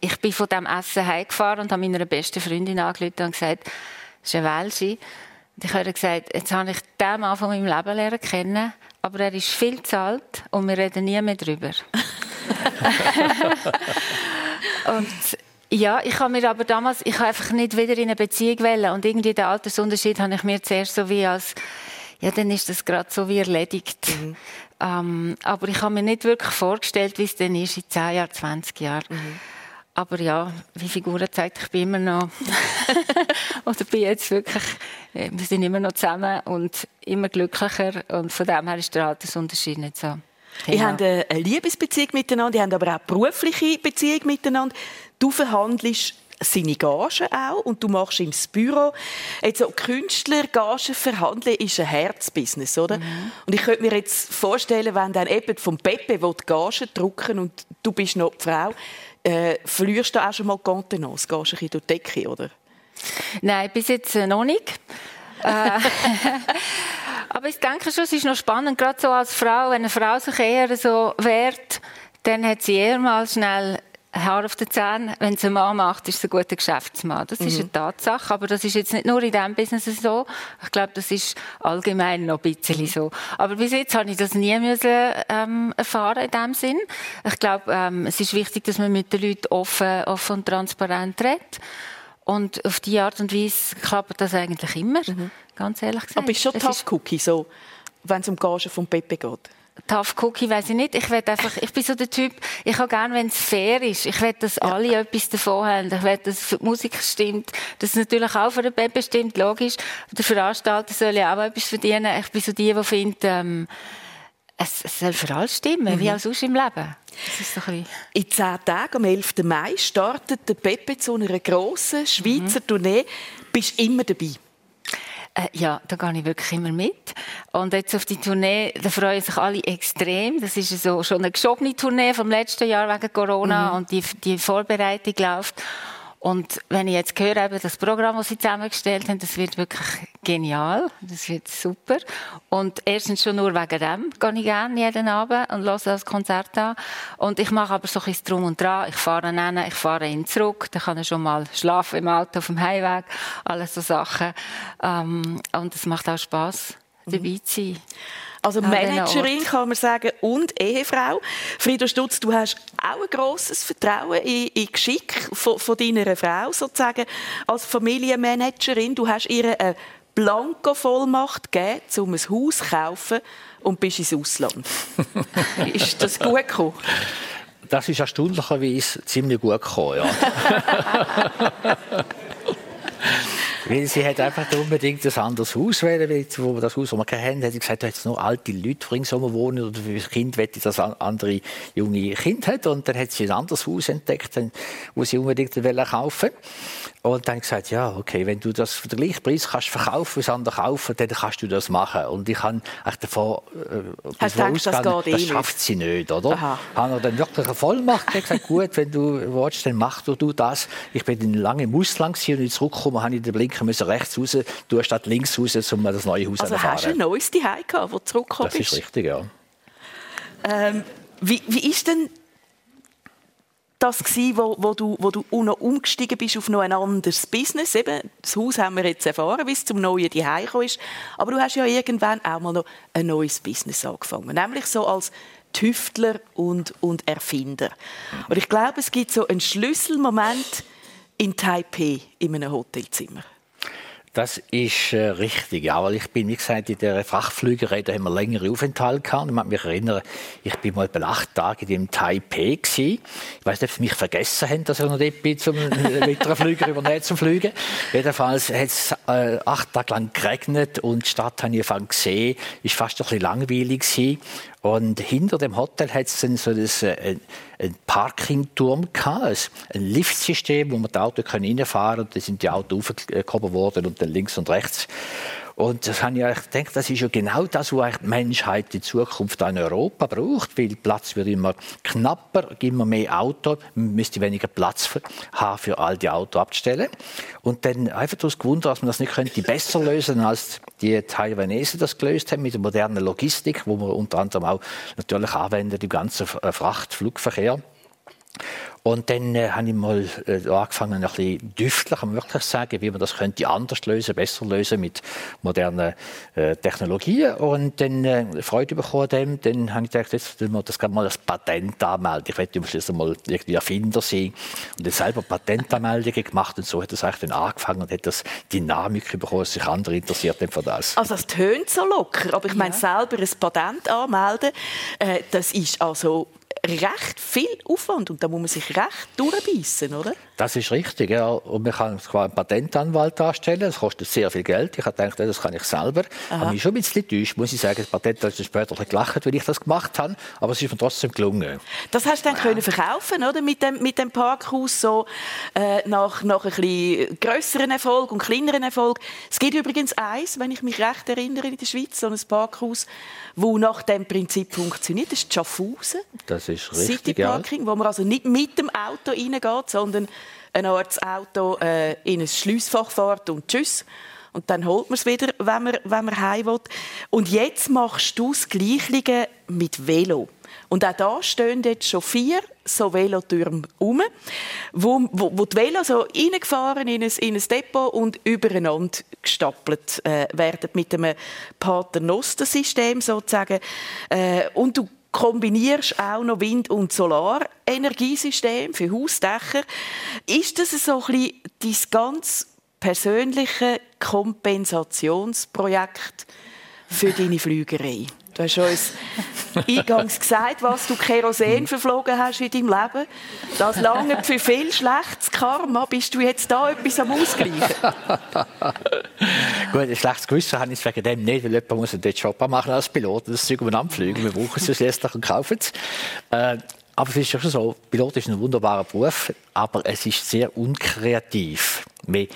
ich bin von dem Essen heimgefahren und habe meiner besten Freundin angerufen und gesagt, das ist ein Welschi. Und ich habe gesagt, jetzt habe ich den Mann von meinem Leben lernen kennen, aber er ist viel zu alt und wir reden nie mehr darüber. und Ja, ich habe mir aber damals, ich habe einfach nicht wieder in eine Beziehung wählen und irgendwie den Altersunterschied habe ich mir zuerst so wie als, ja, dann ist das gerade so wie erledigt. Mhm. Ähm, aber ich habe mir nicht wirklich vorgestellt, wie es denn ist in 10 Jahren, 20 Jahren. Mhm. Aber ja, wie Figuren zeigt, ich bin immer noch, oder bin jetzt wirklich, äh, wir sind immer noch zusammen und immer glücklicher und von dem her ist der Altersunterschied nicht so. Ihr habt eine Liebesbeziehung miteinander, ihr habt aber auch berufliche Beziehung miteinander. Du verhandelst seine Gagen auch und du machst ihm das Büro. Jetzt so Künstlergagen verhandeln ist ein Herzbusiness, oder? Mhm. Und ich könnte mir jetzt vorstellen, wenn dann eben vom Pepe die Gagen drucken und du bist noch die Frau, äh, verlierst du auch schon mal Kontenance? Gehst du ein bisschen durch die Decke, oder? Nein, bis jetzt äh, noch nicht. Äh, aber ich denke schon, es ist noch spannend, gerade so als Frau, wenn eine Frau sich eher so wehrt, dann hat sie eher mal schnell Haar auf den Zähnen. Wenn es ein Mann macht, ist es ein guter Geschäftsmann. Das mhm. ist eine Tatsache. Aber das ist jetzt nicht nur in diesem Business so. Ich glaube, das ist allgemein noch ein bisschen so. Aber bis jetzt habe ich das nie müssen, ähm, erfahren in dem Sinn. Ich glaube, ähm, es ist wichtig, dass man mit den Leuten offen, offen und transparent redet. Und auf diese Art und Weise klappt das eigentlich immer, mhm. ganz ehrlich gesagt. Aber ist schon Tough Cookie so, wenn es um Gage von Pepe geht? Tough Cookie weiß ich nicht. Ich will einfach, ich bin so der Typ, ich habe gerne, wenn es fair ist. Ich will, dass alle ja. etwas davon haben. Ich will, dass die Musik stimmt, dass es natürlich auch für den Baby stimmt, logisch. Der Veranstalter soll ja auch etwas verdienen. Ich bin so die, die findet, ähm, es, es, soll für alle stimmen, mhm. wie auch sonst im Leben. So In zehn Tagen, am 11. Mai, startet der Pepe zu einer grossen Schweizer mhm. Tournee. Bist immer dabei? Äh, ja, da gehe ich wirklich immer mit. Und jetzt auf die Tournee, da freuen sich alle extrem. Das ist so schon eine geschobene Tournee vom letzten Jahr wegen Corona mhm. und die, die Vorbereitung läuft. Und wenn ich jetzt höre, eben das Programm, das sie zusammengestellt haben, das wird wirklich genial. Das wird super. Und erstens schon nur wegen dem gehe ich gerne jeden Abend und höre das Konzert an. Und ich mache aber so ein bisschen Drum und Dran. Ich fahre ihn hin, ich fahre ihn zurück. Dann kann er schon mal schlafen im Auto auf dem Heimweg. Alles so Sachen. Ähm, und es macht auch Spass, dabei zu sein. Also Managerin kann man sagen und Ehefrau. Frieda Stutz, du hast auch ein grosses Vertrauen in, in Geschick von, von deiner Frau sozusagen als Familienmanagerin. Du hast ihr eine Blanko-Vollmacht gegeben, um ein Haus zu kaufen und bist ins Ausland. ist das gut gekommen? Das ist erstaunlicherweise ziemlich gut gekommen, ja. Weil sie hat einfach unbedingt ein anderes Haus wählen, weil wo das Haus, das wir kennen, hat sie gesagt, da jetzt nur alte Leute ringsum wohnen oder für das Kind wette, dass andere junge Kind hat. Und dann hat sie ein anderes Haus entdeckt, wo sie unbedingt kaufen und dann gesagt, ja, okay, wenn du das für den gleichen Preis kannst verkaufen, wie es andere kaufen, dann kannst du das machen. Und ich habe davon, äh, davon ausgegangen, das, das schafft sie nicht, oder? Aha. Habe dann wirklich eine Vollmacht gesagt, gut, wenn du willst, dann mach du, das. Ich bin dann lange im Ausland und ich zurückgekommen, habe ich den Blinker müssen rechts raus, du statt links raus, um das neue Haus zu. Also hast du ein neues Zuhause gehabt, wo du zurückgekommen bist? Das ist richtig, ja. Ähm, wie, wie ist denn das gewesen, wo, wo, du, wo du noch umgestiegen bist auf noch ein anderes Business? Eben, das Haus haben wir jetzt erfahren, wie es zum neuen Zuhause ist. Aber du hast ja irgendwann auch mal noch ein neues Business angefangen. Nämlich so als Tüftler und, und Erfinder. Und ich glaube, es gibt so einen Schlüsselmoment in Taipei in einem Hotelzimmer. Das ist äh, richtig, ja, weil ich bin, wie gesagt, in der Frachtflügerei, da haben wir längere Aufenthalte gehabt. Ich kann mich erinnern, ich bin mal bei acht Tage in dem Taipei gewesen. Ich weiß nicht, ob sie mich vergessen haben, dass ich noch dort bin, zum, mit einer Flüger übernehmen zum Fliegen. Jedenfalls hat es äh, acht Tage lang geregnet und die Stadt habe ich gesehen. Ist fast ein bisschen langweilig gewesen. Und hinter dem Hotel hat es dann so das, äh, ein Parkingturm gehabt, ein Liftsystem, wo man die Autos reinfahren können. Und da sind die Autos aufgehoben worden und dann links und rechts. Und das habe ich gedacht, das ist ja genau das, was die Menschheit in Zukunft in Europa braucht, weil Platz wird immer knapper, immer mehr Auto, man müsste weniger Platz haben für all die Autos abzustellen. Und dann einfach das gewundert, dass man das nicht könnte besser lösen, als die Taiwanesen das gelöst haben mit der modernen Logistik, wo man unter anderem auch natürlich anwendet im ganzen Frachtflugverkehr. Und dann äh, habe ich mal äh, angefangen, ein bisschen düftlich, kann man wirklich sagen, wie man das könnte anders lösen, besser lösen mit modernen äh, Technologien. Und dann äh, Freude bekommen dem, dann habe ich gedacht, jetzt will man das mal als Patent anmelden. Ich werde am mal irgendwie Erfinder sein. Und dann selber Patentanmeldungen gemacht und so hat das eigentlich dann angefangen und hat das Dynamik bekommen, dass sich andere interessiert haben für das. Also es tönt so locker, aber ich meine, selber ein Patent anmelden, äh, das ist also recht viel Aufwand und da muss man sich recht durchbeissen, oder? Das ist richtig, ja. Und man kann zwar einen Patentanwalt anstellen, das kostet sehr viel Geld. Ich habe gedacht, das kann ich selber. Aha. Aber mich schon ein bisschen enttäuscht, muss ich sagen. Das Patent hat später gelacht, wenn ich das gemacht habe, aber es ist mir trotzdem gelungen. Das hast du dann ja. können verkaufen, oder? Mit dem, mit dem Parkhaus so äh, nach, nach ein bisschen grösseren Erfolg und kleineren Erfolg. Es gibt übrigens eins, wenn ich mich recht erinnere, in der Schweiz, so ein Parkhaus, wo nach dem Prinzip funktioniert. Das ist Schaffhausen. Das ist richtig, City Parking, ja. wo man also nicht mit dem Auto reingeht, sondern ein Art Auto äh, in ein Schliessfach fährt und tschüss. Und dann holt man es wieder, wenn man, wenn man heim will. Und jetzt machst du das Gleiche mit Velo. Und auch da stehen jetzt schon vier so Velotürme rum, wo, wo, wo die Velo so reingefahren in ein, in ein Depot und übereinander gestapelt äh, werden mit einem Paternoster-System sozusagen. Äh, und du kombinierst auch noch Wind- und Solarenergiesystem für Hausdächer. Ist das so ein dein ganz persönliche Kompensationsprojekt für deine Flügerei? Du hast uns eingangs gesagt, was du Kerosin verflogen hast in deinem Leben. Das lange für viel schlechtes Karma. Bist du jetzt da etwas am Ausgleichen? Gut, ein schlechtes Gewissen habe ich wegen dem nicht, weil jemand muss den Job machen als Pilot. Das Zeug umeinander fliegen. Wir brauchen es schließlich und kaufen es. Äh, aber es ist schon so, Pilot ist ein wunderbarer Beruf, aber es ist sehr unkreativ. Wir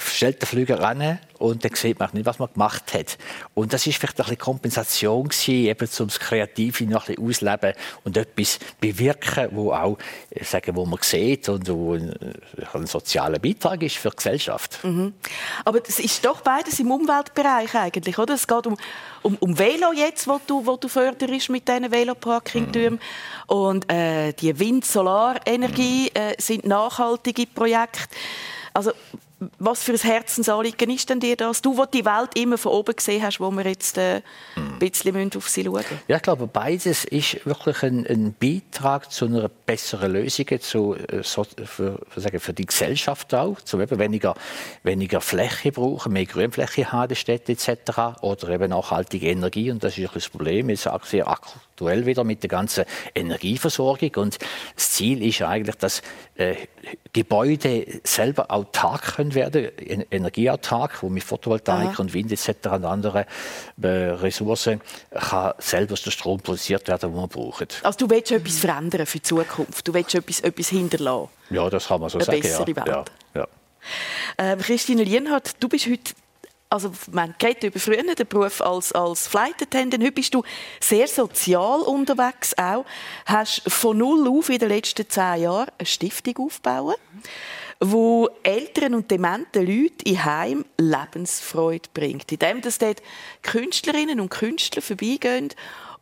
stellt der Flüger ran und dann sieht man nicht, was man gemacht hat. Und das ist vielleicht ein bisschen Kompensation gewesen, eben um das Kreative noch ein bisschen ausleben und etwas bewirken, wo auch, äh, sagen, wo man sieht und wo ein, ein sozialer Beitrag ist für die Gesellschaft. Mhm. Aber es ist doch beides im Umweltbereich eigentlich, oder? Es geht um, um, um Velo jetzt, wo du, wo du förderst mit diesen Veloparkingtürmen. Mhm. Und äh, die Wind-Solarenergie mhm. äh, sind nachhaltige Projekte. Also was für ein Herzensanliegen ist denn dir das? Du, wo die Welt immer von oben gesehen hast, wo wir jetzt äh, ein bisschen auf sie schauen Ja, ich glaube, beides ist wirklich ein, ein Beitrag zu einer besseren Lösung, zu, äh, so, für, für, sagen, für die Gesellschaft auch, zu eben weniger, weniger Fläche brauchen, mehr Grünfläche haben in Städten etc. Oder eben nachhaltige Energie. Und das ist das Problem, ist auch sehr aktuell wieder mit der ganzen Energieversorgung. Und das Ziel ist eigentlich, dass äh, Gebäude selber autark können werden, energieautark, wo mit Photovoltaik Aha. und Wind etc. und anderen äh, Ressourcen kann selber der Strom produziert werden, den man braucht. Also du willst etwas verändern für die Zukunft, du willst etwas, etwas hinterlassen. Ja, das kann man so Eine sagen. Bessere ja. Welt. Ja, ja. Ähm, Christine Lienhardt, du bist heute also man geht über früher den Beruf als, als Flight Attendant. Heute bist du sehr sozial unterwegs auch. Hast von null auf in den letzten zehn Jahren eine Stiftung aufgebaut, wo Eltern und dementen Leute in Heim Lebensfreude bringt. Indem dass dort Künstlerinnen und Künstler vorbeigehen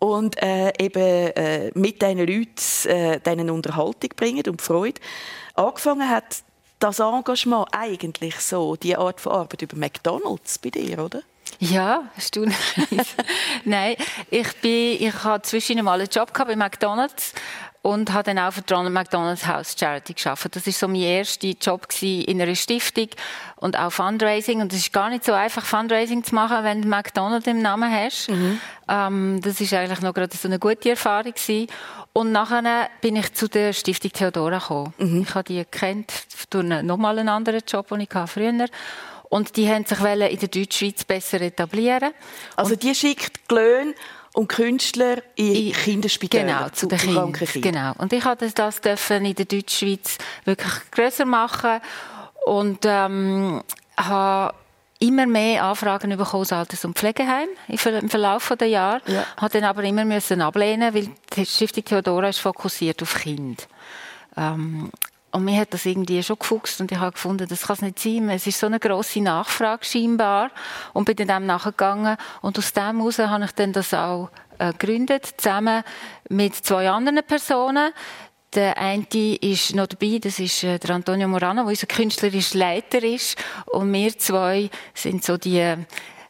und äh, eben äh, mit diesen Leuten äh, denen Unterhaltung bringen und Freude. Angefangen hat das Engagement eigentlich so, die Art von Arbeit über McDonalds bei dir, oder? Ja, hast du Nein, ich bin, ich habe zwischen mal einen Job bei McDonalds und habe dann auch für Ronald McDonald's House Charity geschafft. Das ist so mein erster Job in einer Stiftung und auch Fundraising. Und es ist gar nicht so einfach, Fundraising zu machen, wenn du McDonald's im Namen hast. Mhm. Ähm, das ist eigentlich noch gerade so eine gute Erfahrung gewesen. Und nachher bin ich zu der Stiftung Theodora gekommen. Mhm. Ich habe die kennt durch nochmal einen anderen Job, den ich früher hatte. Und die haben sich in der Deutschschweiz besser etablieren. Also die schickt Löhne und Künstler in Kinderspitäler genau, zu, den Kindern. Genau. Und ich durfte das dürfen in der Deutschschweiz wirklich größer machen und ähm, habe immer mehr Anfragen bekommen aus Alters- und Pflegeheim im Verlauf der Jahre. Ja. Habe dann aber immer müssen ablehnen, weil die Stiftung Theodora ist fokussiert auf Kind. Ähm, und mir hat das irgendwie schon gefuchst und ich habe gefunden, das kann es nicht sein. Es ist so eine grosse Nachfrage scheinbar und bin dann dem nachgegangen und aus dem heraus habe ich dann das auch äh, gegründet, zusammen mit zwei anderen Personen. Der eine ist noch dabei, das ist äh, der Antonio Morano, der unser künstlerischer Leiter ist. Und wir zwei sind so die äh,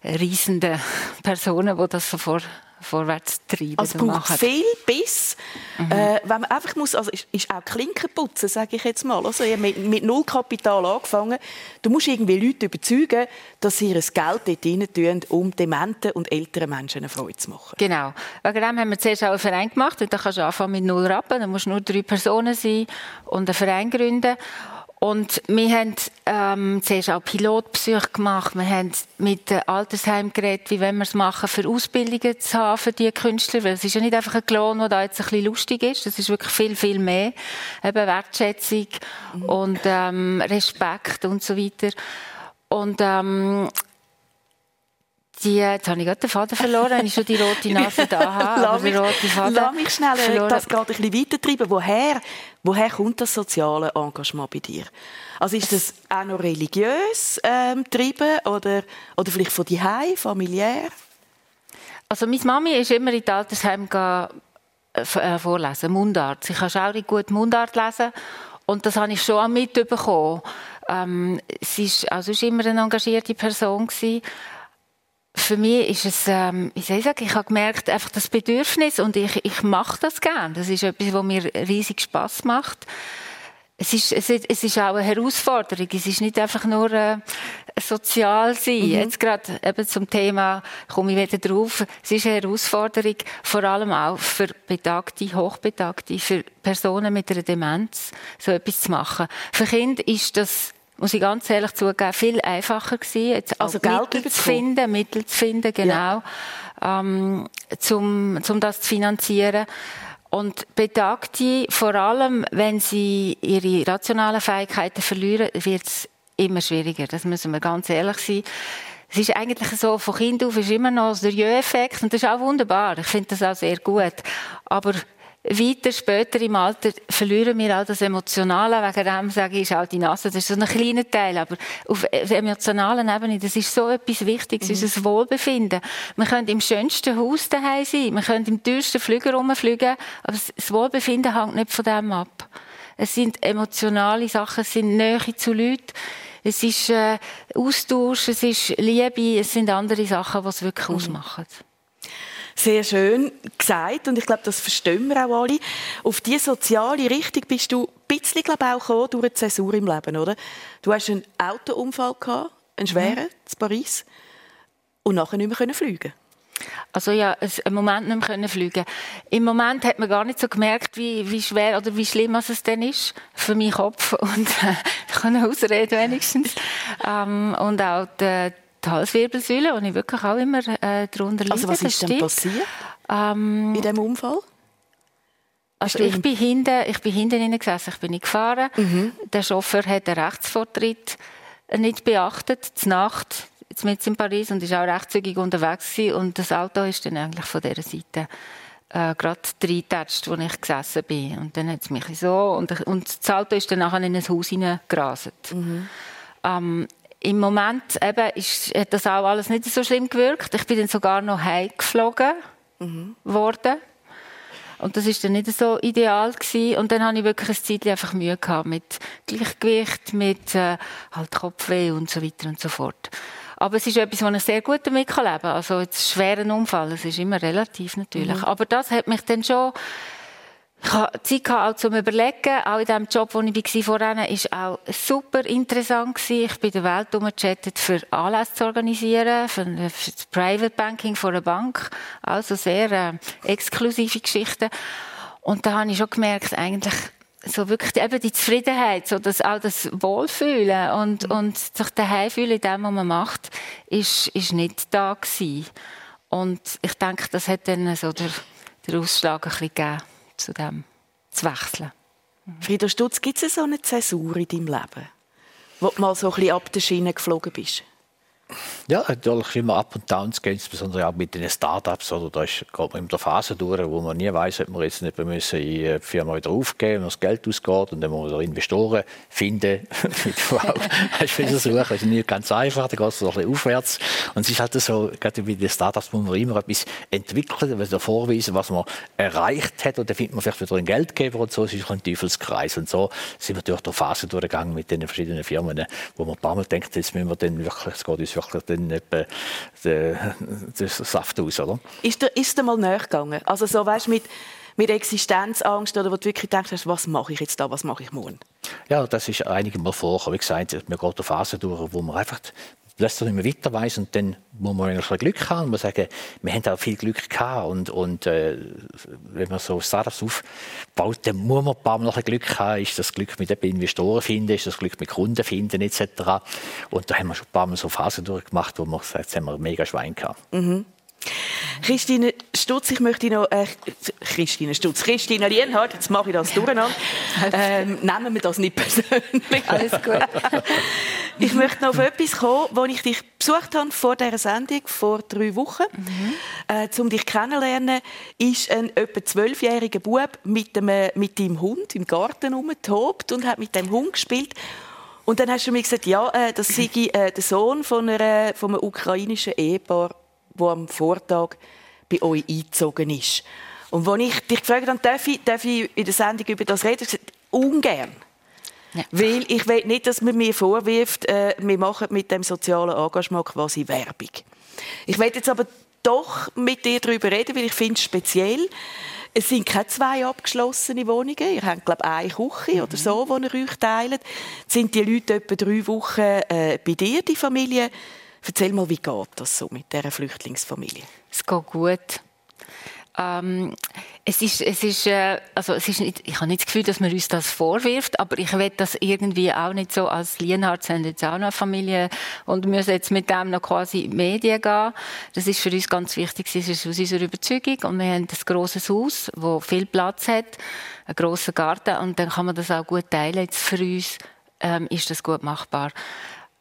riesenden Personen, die das so vor vorwärts treiben. Also es braucht viel Biss. Mhm. Äh, wenn man einfach muss, also ist, ist auch Klinken putzen, sage ich jetzt mal. Also, mit, mit null Kapital angefangen. Du musst irgendwie Leute überzeugen, dass sie ihr Geld dort rein tun, um dementen und älteren Menschen eine Freude zu machen. Genau. Wegen dem haben wir zuerst auch einen Verein gemacht. Und dann kannst du anfangen mit null Rappen. Dann musst du nur drei Personen sein und einen Verein gründen. Und wir haben ähm, zuerst auch Pilotbesuche gemacht. Wir haben mit den Altersheimen geredet, wie wir es machen, für Ausbildungen zu haben für diese Künstler. Weil es ist ja nicht einfach ein Klon, der da jetzt ein bisschen lustig ist. Das ist wirklich viel, viel mehr. Eben Wertschätzung mhm. und ähm, Respekt und so weiter. Und ähm, die, jetzt habe ich gerade den Faden verloren, wenn ich schon die rote Nase da habe. lass, mich, lass mich schnell verloren. das gerade ein bisschen weitertreiben. Woher, woher kommt das soziale Engagement bei dir? Also ist das auch noch religiös ähm, getrieben oder, oder vielleicht von Hause, familiär? Also meine Mami ist immer in die Altersheim äh, äh, vorlesen, Mundart. Sie kann auch gut Mundart lesen und das habe ich schon mitbekommen. Ähm, sie war also immer eine engagierte Person gewesen für mich ist es, ähm, wie soll ich sagen, ich habe gemerkt, einfach das Bedürfnis und ich, ich mache das gerne. Das ist etwas, was mir riesig Spaß macht. Es ist, es, ist, es ist auch eine Herausforderung. Es ist nicht einfach nur äh, sozial sein. Mhm. Jetzt gerade eben zum Thema, komme ich wieder drauf, es ist eine Herausforderung, vor allem auch für Betagte, Hochbetagte, für Personen mit einer Demenz, so etwas zu machen. Für Kinder ist das muss ich ganz ehrlich zugeben, viel einfacher gewesen, jetzt also Geld Mittel zu finden, Mittel zu finden, genau, ja. ähm, zum, zum das zu finanzieren. Und Betagte, vor allem, wenn sie ihre rationalen Fähigkeiten verlieren, wird es immer schwieriger. Das müssen wir ganz ehrlich sein. Es ist eigentlich so, von Kind auf ist immer noch der Jö-Effekt und das ist auch wunderbar. Ich finde das auch sehr gut. Aber weiter später im Alter verlieren wir all das Emotionale. Wegen dem sage ich, ist auch die Nase, das ist so ein kleiner Teil. Aber auf der emotionalen Ebene, das ist so etwas Wichtiges, mhm. unser Wohlbefinden. Wir können im schönsten Haus daheim sein, wir können im teuersten Flüger rumfliegen, aber das Wohlbefinden hängt nicht von dem ab. Es sind emotionale Sachen, es sind Nähe zu Leuten, es ist äh, Austausch, es ist Liebe, es sind andere Sachen, die es wirklich mhm. ausmachen sehr schön gesagt und ich glaube, das verstehen wir auch alle. Auf diese soziale Richtung bist du ein bisschen glaube ich, auch gekommen durch eine Zäsur im Leben, oder? Du hast einen Autounfall gehabt, einen schweren, mhm. in Paris, und nachher nicht mehr fliegen also ja, einen Moment nicht mehr fliegen Im Moment hat man gar nicht so gemerkt, wie, wie schwer oder wie schlimm es denn ist für meinen Kopf und äh, ich kann ausreden wenigstens ähm, und auch die, die Halswirbelsäule, die ich wirklich auch immer äh, darunter leide. Also was ist denn passiert ähm, bei diesem Unfall? Also ich bin hinten, ich bin hinten gesessen, ich bin nicht gefahren. Mhm. Der Chauffeur hat den Rechtsvortritt nicht beachtet, zur Nacht, jetzt mit in Paris und ist auch rechtszügig unterwegs gewesen. und das Auto ist dann eigentlich von dieser Seite äh, gerade reingetatscht, wo ich gesessen bin. Und dann hat es mich so und, und das Auto ist dann nachher in ein Haus hineingerastet. Mhm. Ähm, im Moment eben ist, hat das auch alles nicht so schlimm gewirkt. Ich bin dann sogar noch heimgeflogen mhm. worden. Und das ist dann nicht so ideal gewesen. Und dann habe ich wirklich ein Zeitchen einfach Mühe gehabt mit Gleichgewicht, mit äh, halt Kopfweh und so weiter und so fort. Aber es ist etwas, wo ich sehr gut damit leben kann. Also jetzt schweren Unfall, es ist immer relativ natürlich. Mhm. Aber das hat mich dann schon ich hatte Zeit auch zum Überlegen. Auch in dem Job, den ich vorhin war, war auch super interessant. Ich bin der Welt umgechattet, für Anlässe zu organisieren, für, das Private Banking von einer Bank. Also sehr äh, exklusive Geschichten. Und da habe ich schon gemerkt, eigentlich, so wirklich eben die Zufriedenheit, so das, auch das Wohlfühlen und, mhm. und sich daheim fühlen in dem, was man macht, ist, ist nicht da gewesen. Und ich denke, das hat dann so der, der Ausschlag ein bisschen gegeben zu dem zu wechseln. Frieda Stutz, gibt es so eine Zäsur in deinem Leben, wo du mal so ein bisschen ab der Schiene geflogen bist? Ja, natürlich immer up und downs gehen, insbesondere auch mit den Startups. Oder da ist, geht man in der Phase durch, wo man nie weiß, ob man jetzt nicht müssen in die Firma wieder aufgeben, wenn das Geld ausgeht und dann muss man Investoren finden. hast du suchen, das ist nicht ganz einfach, da geht es ein bisschen aufwärts. Und es ist halt so, gerade bei den Startups muss man immer etwas entwickeln, also vorweisen, was man erreicht hat und dann findet man vielleicht wieder einen Geldgeber und so, es ist ein Teufelskreis. Und so sind wir durch die Phase durchgegangen mit den verschiedenen Firmen, wo man ein paar Mal denkt, jetzt müssen wir dann wirklich, es geht uns wirklich dann etwa den, den Saft aus, oder? Ist dir, ist dir mal nachgegangen? Also so, weißt, mit, mit Existenzangst oder wo du wirklich denkst, was mache ich jetzt da, was mache ich morgen? Ja, das ist einige Mal vor. Wie gesagt, man geht eine Phase durch, wo man einfach plötzlich nicht mehr weiter weiss und dann muss man ein Glück haben und man sagen, wir haben auch viel Glück gehabt und, und äh, wenn man so Startups aufbaut, dann muss man ein paar Mal noch ein Glück haben, ist das Glück mit Investoren finden, ist das Glück mit Kunden finden etc. Und da haben wir schon ein paar Mal so Phasen durchgemacht, wo man sagt, jetzt haben wir mega Schwein gehabt. Mhm. Christine Stutz, ich möchte noch, äh, Christine Stutz, Christine Lienhardt, jetzt mache ich das durcheinander. Ähm, nehmen wir das nicht persönlich. Alles gut. ich möchte noch auf etwas kommen, wo ich dich besucht habe vor dieser Sendung, vor drei Wochen, mhm. äh, um dich kennenzulernen, ist ein etwa zwölfjähriger Bub mit, dem, mit deinem Hund im Garten rumgetobt und hat mit dem Hund gespielt. Und dann hast du mir gesagt, ja, äh, das sei äh, der Sohn von, einer, von einem ukrainischen Ehepaar der am Vortag bei euch eingezogen ist. Und als ich dich gefragt habe, darf ich, darf ich in der Sendung über das reden, ich gesagt, ungern. Ja. Weil ich will nicht, dass man mir vorwirft, äh, wir machen mit dem sozialen Engagement quasi Werbung. Ich will jetzt aber doch mit dir darüber reden, weil ich finde es speziell. Es sind keine zwei abgeschlossene Wohnungen. Ihr habt, glaube ich, eine Küche mhm. oder so, die ihr euch teilt. Sind die Leute etwa drei Wochen äh, bei dir, die Familie? Erzähl mal, wie geht das so mit dieser Flüchtlingsfamilie? Es geht gut. Ähm, es ist, es ist, äh, also es ist nicht, ich habe nicht das Gefühl, dass man uns das vorwirft, aber ich will das irgendwie auch nicht so als Lienhardt haben jetzt auch noch Familie und müssen jetzt mit dem noch quasi in die Medien gehen. Das ist für uns ganz wichtig, das ist aus unserer Überzeugung und wir haben ein grosses Haus, wo viel Platz hat, einen grossen Garten und dann kann man das auch gut teilen. Jetzt für uns ähm, ist das gut machbar.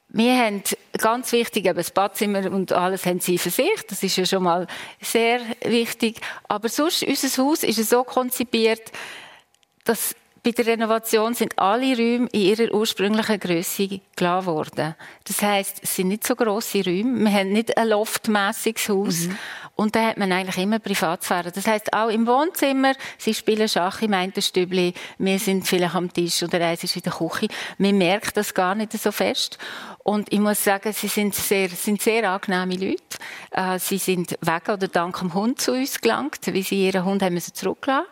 Wir haben ganz wichtig, eben das Badzimmer und alles haben sie für sich. Das ist ja schon mal sehr wichtig. Aber sonst, unser Haus ist so konzipiert, dass bei der Renovation sind alle Räume in ihrer ursprünglichen Größe klar worden. Das heißt, es sind nicht so große Räume. Wir haben nicht ein loftmäßiges Haus. Mhm. Und da hat man eigentlich immer Privatsphäre. Das heißt auch im Wohnzimmer, sie spielen Schach im einen Stübli, wir sind vielleicht am Tisch oder eins ist in der Küche. Man merkt das gar nicht so fest. Und ich muss sagen, sie sind sehr, sind sehr angenehme Leute. Äh, sie sind wegen oder dank dem Hund zu uns gelangt, weil sie ihren Hund haben zurückgelassen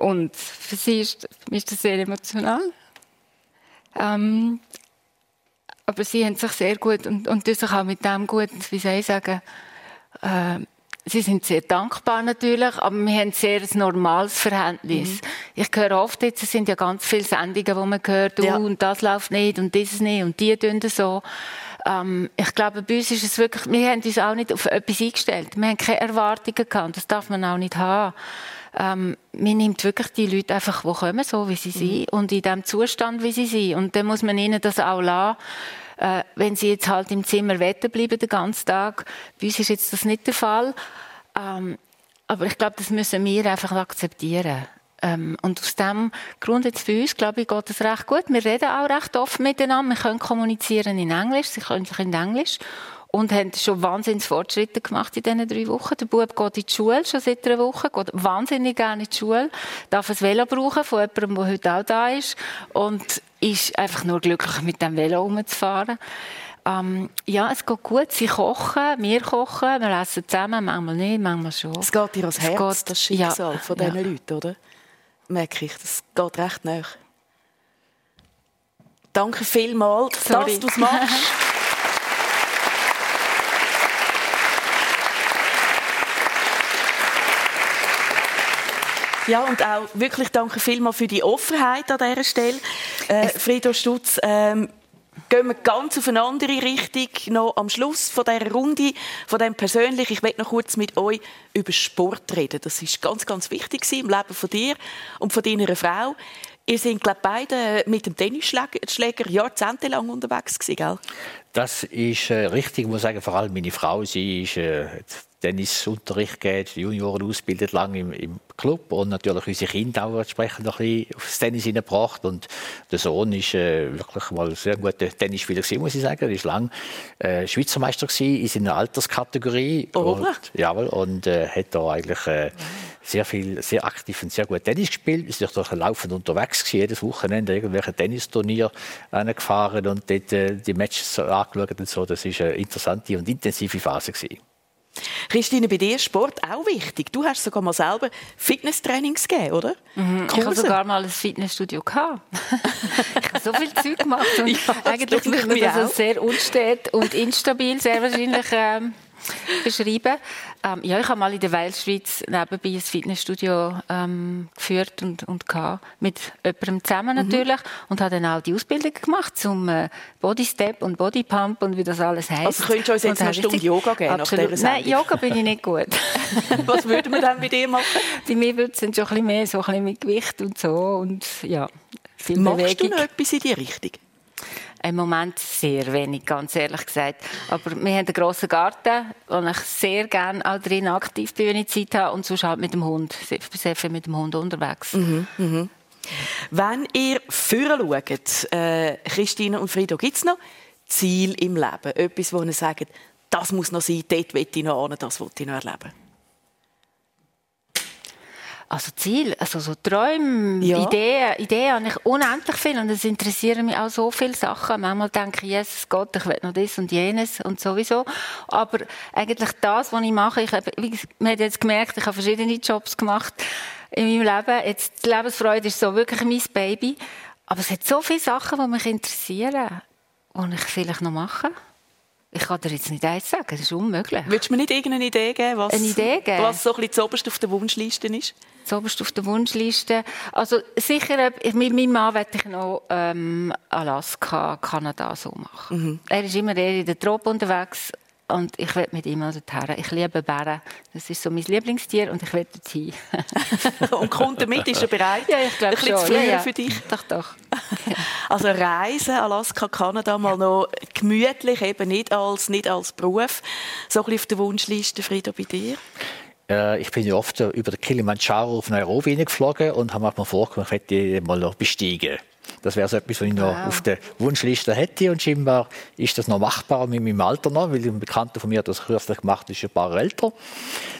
Und für sie ist, ist das sehr emotional. Ähm, aber sie haben sich sehr gut und, und sich auch mit dem gut, wie soll ich sagen, äh, sie sind sehr dankbar natürlich, aber wir haben ein sehr normales Verhältnis. Mhm. Ich höre oft jetzt, es sind ja ganz viele Sendungen, wo man hört, ja. uh, und das läuft nicht und dieses nicht und die tun so. Ähm, ich glaube, bei uns ist es wirklich, wir haben uns auch nicht auf etwas eingestellt. Wir haben keine Erwartungen gehabt, das darf man auch nicht haben. Ähm, man nimmt wirklich die Leute einfach, die kommen, so wie sie mhm. sind und in dem Zustand, wie sie sind. Und dann muss man ihnen das auch lassen äh, wenn sie jetzt halt im Zimmer wetten bleiben den ganzen Tag. Bei uns ist jetzt das nicht der Fall. Ähm, aber ich glaube, das müssen wir einfach akzeptieren. Ähm, und aus dem Grund jetzt für uns, glaube ich, geht es recht gut. Wir reden auch recht oft miteinander. Wir können kommunizieren in Englisch. Sie können sich in Englisch und haben schon wahnsinnig Fortschritte gemacht in diesen drei Wochen. Der Bub geht in die Schule schon seit einer Woche, geht wahnsinnig gerne in die Schule, darf ein Velo brauchen von jemandem, der heute auch da ist und ist einfach nur glücklich, mit dem Velo rumzufahren. Ähm, ja, es geht gut. Sie kochen, wir kochen, wir essen zusammen, manchmal nicht, manchmal schon. Es geht dir ans Herz, geht, das Schicksal ja, von diesen ja. Leuten, oder? Merke ich, das geht recht nach. Danke vielmals, Sorry. dass du es machst. Ja, und auch wirklich danke vielmals für die Offenheit an dieser Stelle. Äh, Frido Stutz, ähm, gehen wir ganz auf eine andere Richtung noch am Schluss von dieser Runde, von dem persönlich. Ich möchte noch kurz mit euch über Sport reden. Das ist ganz, ganz wichtig im Leben von dir und von deiner Frau. Ihr seid, glaube beide mit dem Tennisschläger jahrzehntelang unterwegs gewesen, gell? Das ist äh, richtig. Ich muss sagen, vor allem meine Frau, sie ist äh, Tennisunterricht gegeben, Junioren ausbildet lange im, im, Club und natürlich unsere Kinder auch entsprechend noch ein bisschen aufs Tennis hineingebracht und der Sohn ist äh, wirklich mal ein sehr guter Tennisspieler gewesen, muss ich sagen. Er ist lang äh, Schweizer Meister gewesen in seiner Alterskategorie oh, und, jawohl, und äh, hat da eigentlich äh, sehr viel, sehr aktiv und sehr gut Tennis gespielt. Ist durch laufend unterwegs gewesen, jedes Wochenende irgendwelche Tennisturnier gefahren und dort äh, die Matches angeschaut und so. Das ist eine interessante und intensive Phase gewesen. Christine, bei dir ist Sport auch wichtig. Du hast sogar mal selber Fitnesstrainings gegeben, oder? Mhm, ich habe sogar mal ein Fitnessstudio gehabt. ich habe so viel Zeug gemacht und ja, eigentlich man das auch. sehr unstet und instabil sehr wahrscheinlich ähm, beschreiben. Ähm, ja, ich habe mal in der Weilschweiz nebenbei ein Fitnessstudio ähm, geführt und, und gehabt, mit jemandem zusammen mhm. natürlich und habe dann auch die Ausbildung gemacht zum äh, Body Step und Body Pump und wie das alles heißt. Also könntest du uns jetzt eine Stunde Yoga geben Absolut. Nein, Yoga bin ich nicht gut. Was würde man dann bei dir machen? Bei mir würde es schon ein bisschen mehr so ein bisschen mit Gewicht und so und ja, viel Machst Bewegung. du noch etwas in die Richtung? Im Moment sehr wenig, ganz ehrlich gesagt. Aber wir haben einen grossen Garten, wo ich sehr gerne auch drin aktiv bin, wenn ich Zeit habe. Und sonst halt mit dem Hund. Ich bin sehr viel mit dem Hund unterwegs. Mhm, mhm. Wenn ihr führen schaut, äh, Christine und Frido, gibt es noch Ziel im Leben? Etwas, wo ihr sagt, das muss noch sein, dort will ich noch das will ich noch erleben? Also Ziel, also so Träume, ja. Ideen, Ideen habe ich unendlich viel und es interessieren mich auch so viele Sachen. Manchmal denke ich, Jesus Gott, ich will noch das und jenes und sowieso. Aber eigentlich das, was ich mache, ich habe, man hat jetzt gemerkt, ich habe verschiedene Jobs gemacht in meinem Leben. Jetzt, die Lebensfreude ist so wirklich mein Baby. Aber es hat so viele Sachen, die mich interessieren, die ich vielleicht noch mache. Ich kann dir jetzt nicht eins sagen, das ist unmöglich. Willst du mir nicht irgendeine Idee geben, was, Eine Idee geben? was so ein bisschen auf der Wunschliste ist? Zuoberst auf der Wunschliste? Also sicher, mit meinem Mann werde ich noch ähm, Alaska, Kanada so machen. Mhm. Er ist immer eher in der Trope unterwegs und ich will mit ihm dorthin. Ich liebe Bären. Das ist so mein Lieblingstier und ich will dorthin. und kommt damit? Ist er bereit? Ja, ich glaube schon. Zu ja, ja. für dich? Doch, doch. also Reisen, Alaska, Kanada mal noch gemütlich, eben nicht als, nicht als Beruf. So ein bisschen auf der Wunschliste, Frieda, bei dir? Äh, ich bin ja oft über den Kilimanjaro auf Nairobi geflogen und habe mir mal vorgenommen, ich möchte mal noch besteigen. Das wäre so etwas, was ich noch wow. auf der Wunschliste hätte. Und scheinbar ist das noch machbar mit meinem Alter noch, weil ein Bekannter von mir das kürzlich gemacht, ist ein paar älter.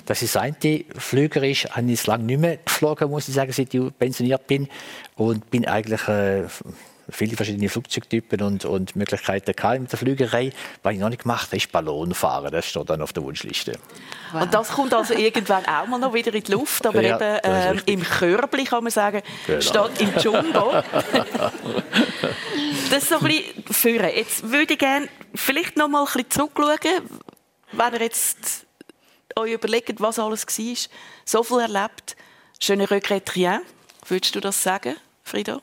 Das ist ein Flüger ist, habe ich lange nicht mehr geflogen, muss ich sagen, seit ich pensioniert bin. Und bin eigentlich äh, viele verschiedene Flugzeugtypen und, und Möglichkeiten gehabt mit der Flügerei. Was ich noch nicht gemacht habe, ist Ballonfahren. Das steht dann auf der Wunschliste. Wow. Und das kommt also irgendwann auch mal noch wieder in die Luft, aber ja, eben ähm, im Körbli kann man sagen, genau. steht im Jumbo. das ist so ein bisschen führen. Jetzt würde ich gerne vielleicht noch mal ein bisschen zurückschauen, wenn ihr jetzt euch überlegt, was alles war, so viel erlebt. Schöne Regret rien. Würdest du das sagen, Frieda?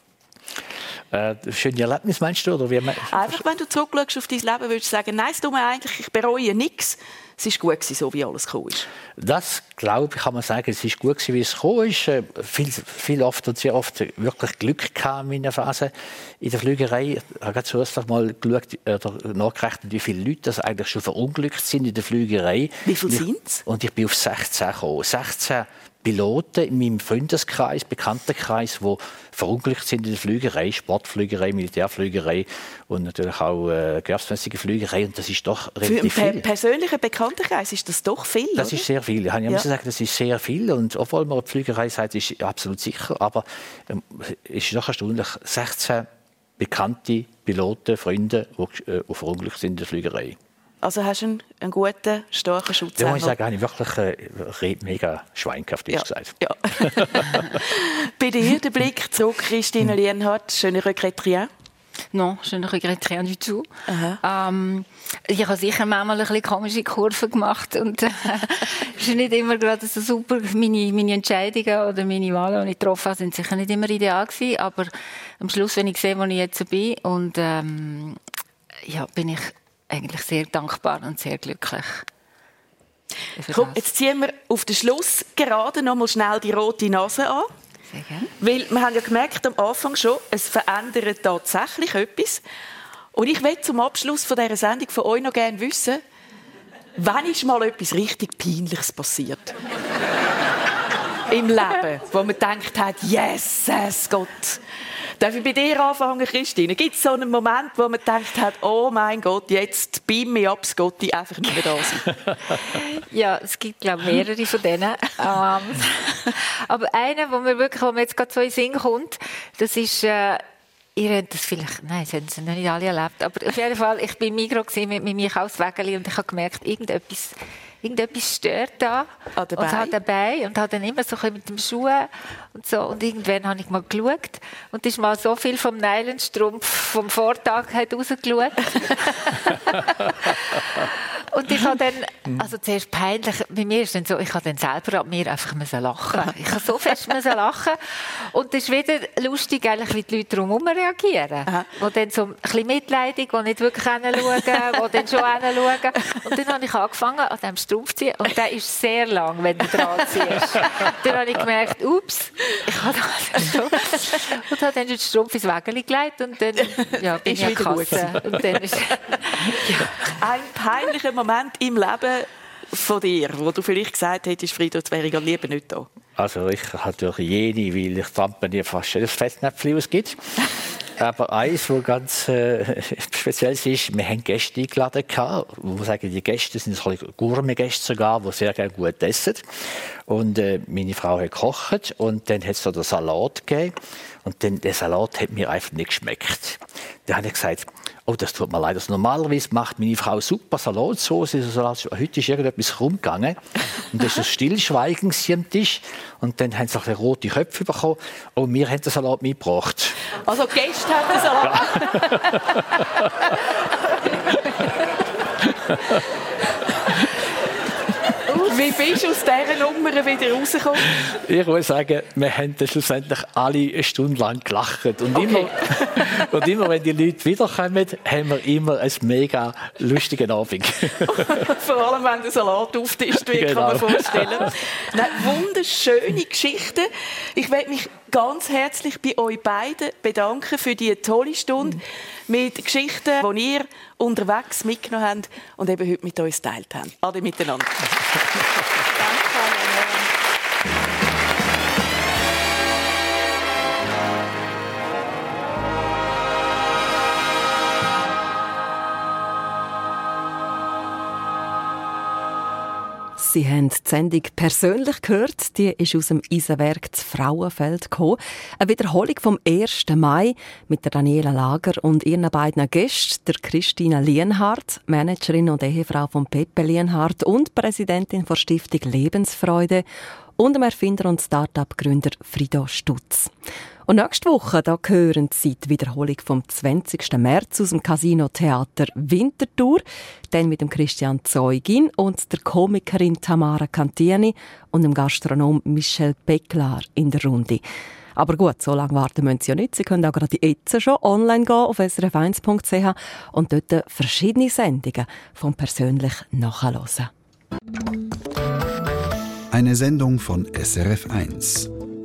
Äh, schöne Erlebnis meinst du? Oder wie Einfach, wenn du zurückschaust auf dein Leben, würdest du sagen, nein, es tut mir eigentlich, ich bereue nichts. Es war gut, gewesen, so wie alles gekommen ist. Das, glaube ich, kann man sagen, es ist gut gewesen, wie es gekommen ist. Äh, viel, viel oft und sehr oft wirklich Glück gehabt in der Phase in der Flügerei. Ich habe zuerst mal geschaut, oder nachgerechnet, wie viele Leute das eigentlich schon verunglückt sind in der Flügerei. Wie viele sind es? Und ich bin auf 16 gekommen. 16 Piloten in meinem Freundeskreis, Bekanntenkreis, die verunglückt sind in der Flügerei, Sportflügerei, Militärflügerei und natürlich auch äh, gewerbsmäßige Flügerei. Und das ist doch relativ Für einen persönlichen Bekanntenkreis ist das doch viel, Das oder? ist sehr viel. Ich ja. muss sagen, das ist sehr viel. Und obwohl man die Flügerei sagt, ist absolut sicher, aber ähm, es ist doch erstaunlich, 16 bekannte Piloten, Freunde, die äh, verunglückt sind in der Flügerei. Also hast du einen, einen guten, starken Schutz. Muss ich sagen, habe ich wirklich äh, mega schweinkhaft ja. gesagt. Ja. Bei dir der Blick zurück, Christine Lienhardt, schöne Regrette Non, je ne regrette rien du tout. Ähm, ich habe sicher manchmal ein bisschen komische Kurven gemacht und äh, es ist nicht immer gerade so super. Meine, meine Entscheidungen oder meine Wahlen, die ich getroffen habe, sind sicher nicht immer ideal gewesen, aber am Schluss, wenn ich sehe, wo ich jetzt bin und ähm, ja, bin ich eigentlich sehr dankbar und sehr glücklich. Komm, jetzt ziehen wir auf den Schluss gerade noch mal schnell die rote Nase an. Sehr gerne. Weil wir haben ja gemerkt am Anfang schon, es verändert tatsächlich etwas. Und ich will zum Abschluss von dieser Sendung von euch noch gerne wissen, wann ist mal etwas richtig Peinliches passiert? Im Leben, wo man denkt hat, yes, Gott. Darf ich bei dir anfangen, Christine? Gibt es so einen Moment, wo man denkt hat, oh mein Gott, jetzt beam mich ab, Gott, die einfach nicht mehr da sind? ja, es gibt, glaube ich, mehrere von denen. ähm, aber einer, wo mir wirklich, wo mir jetzt gerade so in den Sinn kommt, das ist... Äh, Ihr habt das vielleicht, nein, das haben sie noch nicht alle erlebt, aber auf jeden Fall, ich war im Migros mit, meinem Einkaufswägeli und ich habe gemerkt, irgendetwas irgendetwas stört da und hat dabei und hat dann immer so mit dem Schuh und so und irgendwann habe ich mal geschaut und ist mal so viel vom Nylonstrumpf vom Vortag hat rausgeschaut. und ich habe dann, also zuerst peinlich, bei mir ist dann so, ich habe dann selber ab mir einfach müssen lachen. Ich habe so fest müssen lachen und es ist wieder lustig eigentlich, wie die Leute drumherum reagieren. Aha. Die dann so ein bisschen mitleidig, die nicht wirklich hinschauen, die dann schon hinschauen. Und dann habe ich angefangen, an diesem Strumpf zu ziehen und der ist sehr lang, wenn du dran ziehst. dann habe ich gemerkt, ups, ich habe das schon. Und habe dann den Strumpf ins Wägeli gelegt und dann ja, bin ich an Kasse. Und dann ist, ja. Ein peinlicher Moment im Leben von dir, wo du vielleicht gesagt hättest, Frido, jetzt wäre ich lieber nicht da? Also ich habe natürlich jene, weil ich trampe mir fast jedes Fettnäpfchen, was es gibt. Aber eins, was ganz äh, speziell ist, wir haben Gäste eingeladen gehabt, wo sagen, die Gäste sind so Gourmet-Gäste sogar, die sehr gerne gut essen. Und äh, meine Frau hat gekocht und dann hat es so den Salat gegeben. Und dann, der Salat hat mir einfach nicht geschmeckt. Dann habe ich gesagt, oh, das tut mir leid. Also normalerweise macht meine Frau super Salatsauce. Also, heute ist irgendetwas rumgegangen. Und das ist ein Stillschweigen am Tisch. Und dann haben sie ein rote Köpfe bekommen. Und wir haben den Salat mitgebracht. Also Gäste haben den Salat. Ja. Bist aus dieser Nummer wieder rausgekommen? Ich muss sagen, wir haben schlussendlich alle eine Stunde lang gelacht. Und, okay. immer, und immer, wenn die Leute wiederkommen, haben wir immer einen mega lustigen Abend. Vor allem, wenn der Salat auftischt, wie genau. kann man vorstellen. Nein, wunderschöne Geschichten. Ich möchte mich ganz herzlich bei euch beiden bedanken für die tolle Stunde mit Geschichten, die ihr unterwegs mitgenommen habt und eben heute mit uns teilt habt. Alle miteinander. Sie haben die Sendung persönlich gehört. Die ist aus dem Eisenwerk zu Frauenfeld gekommen. Eine Wiederholung vom 1. Mai mit der Daniela Lager und ihren beiden Gästen, der Christina Lienhardt, Managerin und Ehefrau von Pepe Lienhardt und Präsidentin der Stiftung Lebensfreude und dem Erfinder und Start-up-Gründer Frido Stutz. Und nächste Woche da hören Sie die Wiederholung vom 20. März aus dem Casino Theater Winterthur, dann mit dem Christian Zeugin und der Komikerin Tamara Cantieni und dem Gastronom Michel Becklar in der Runde. Aber gut, so lange warten müssen Sie ja nicht. Sie können auch gerade jetzt schon online gehen auf srf1.ch und dort verschiedene Sendungen vom persönlich nachhören. Eine Sendung von SRF1.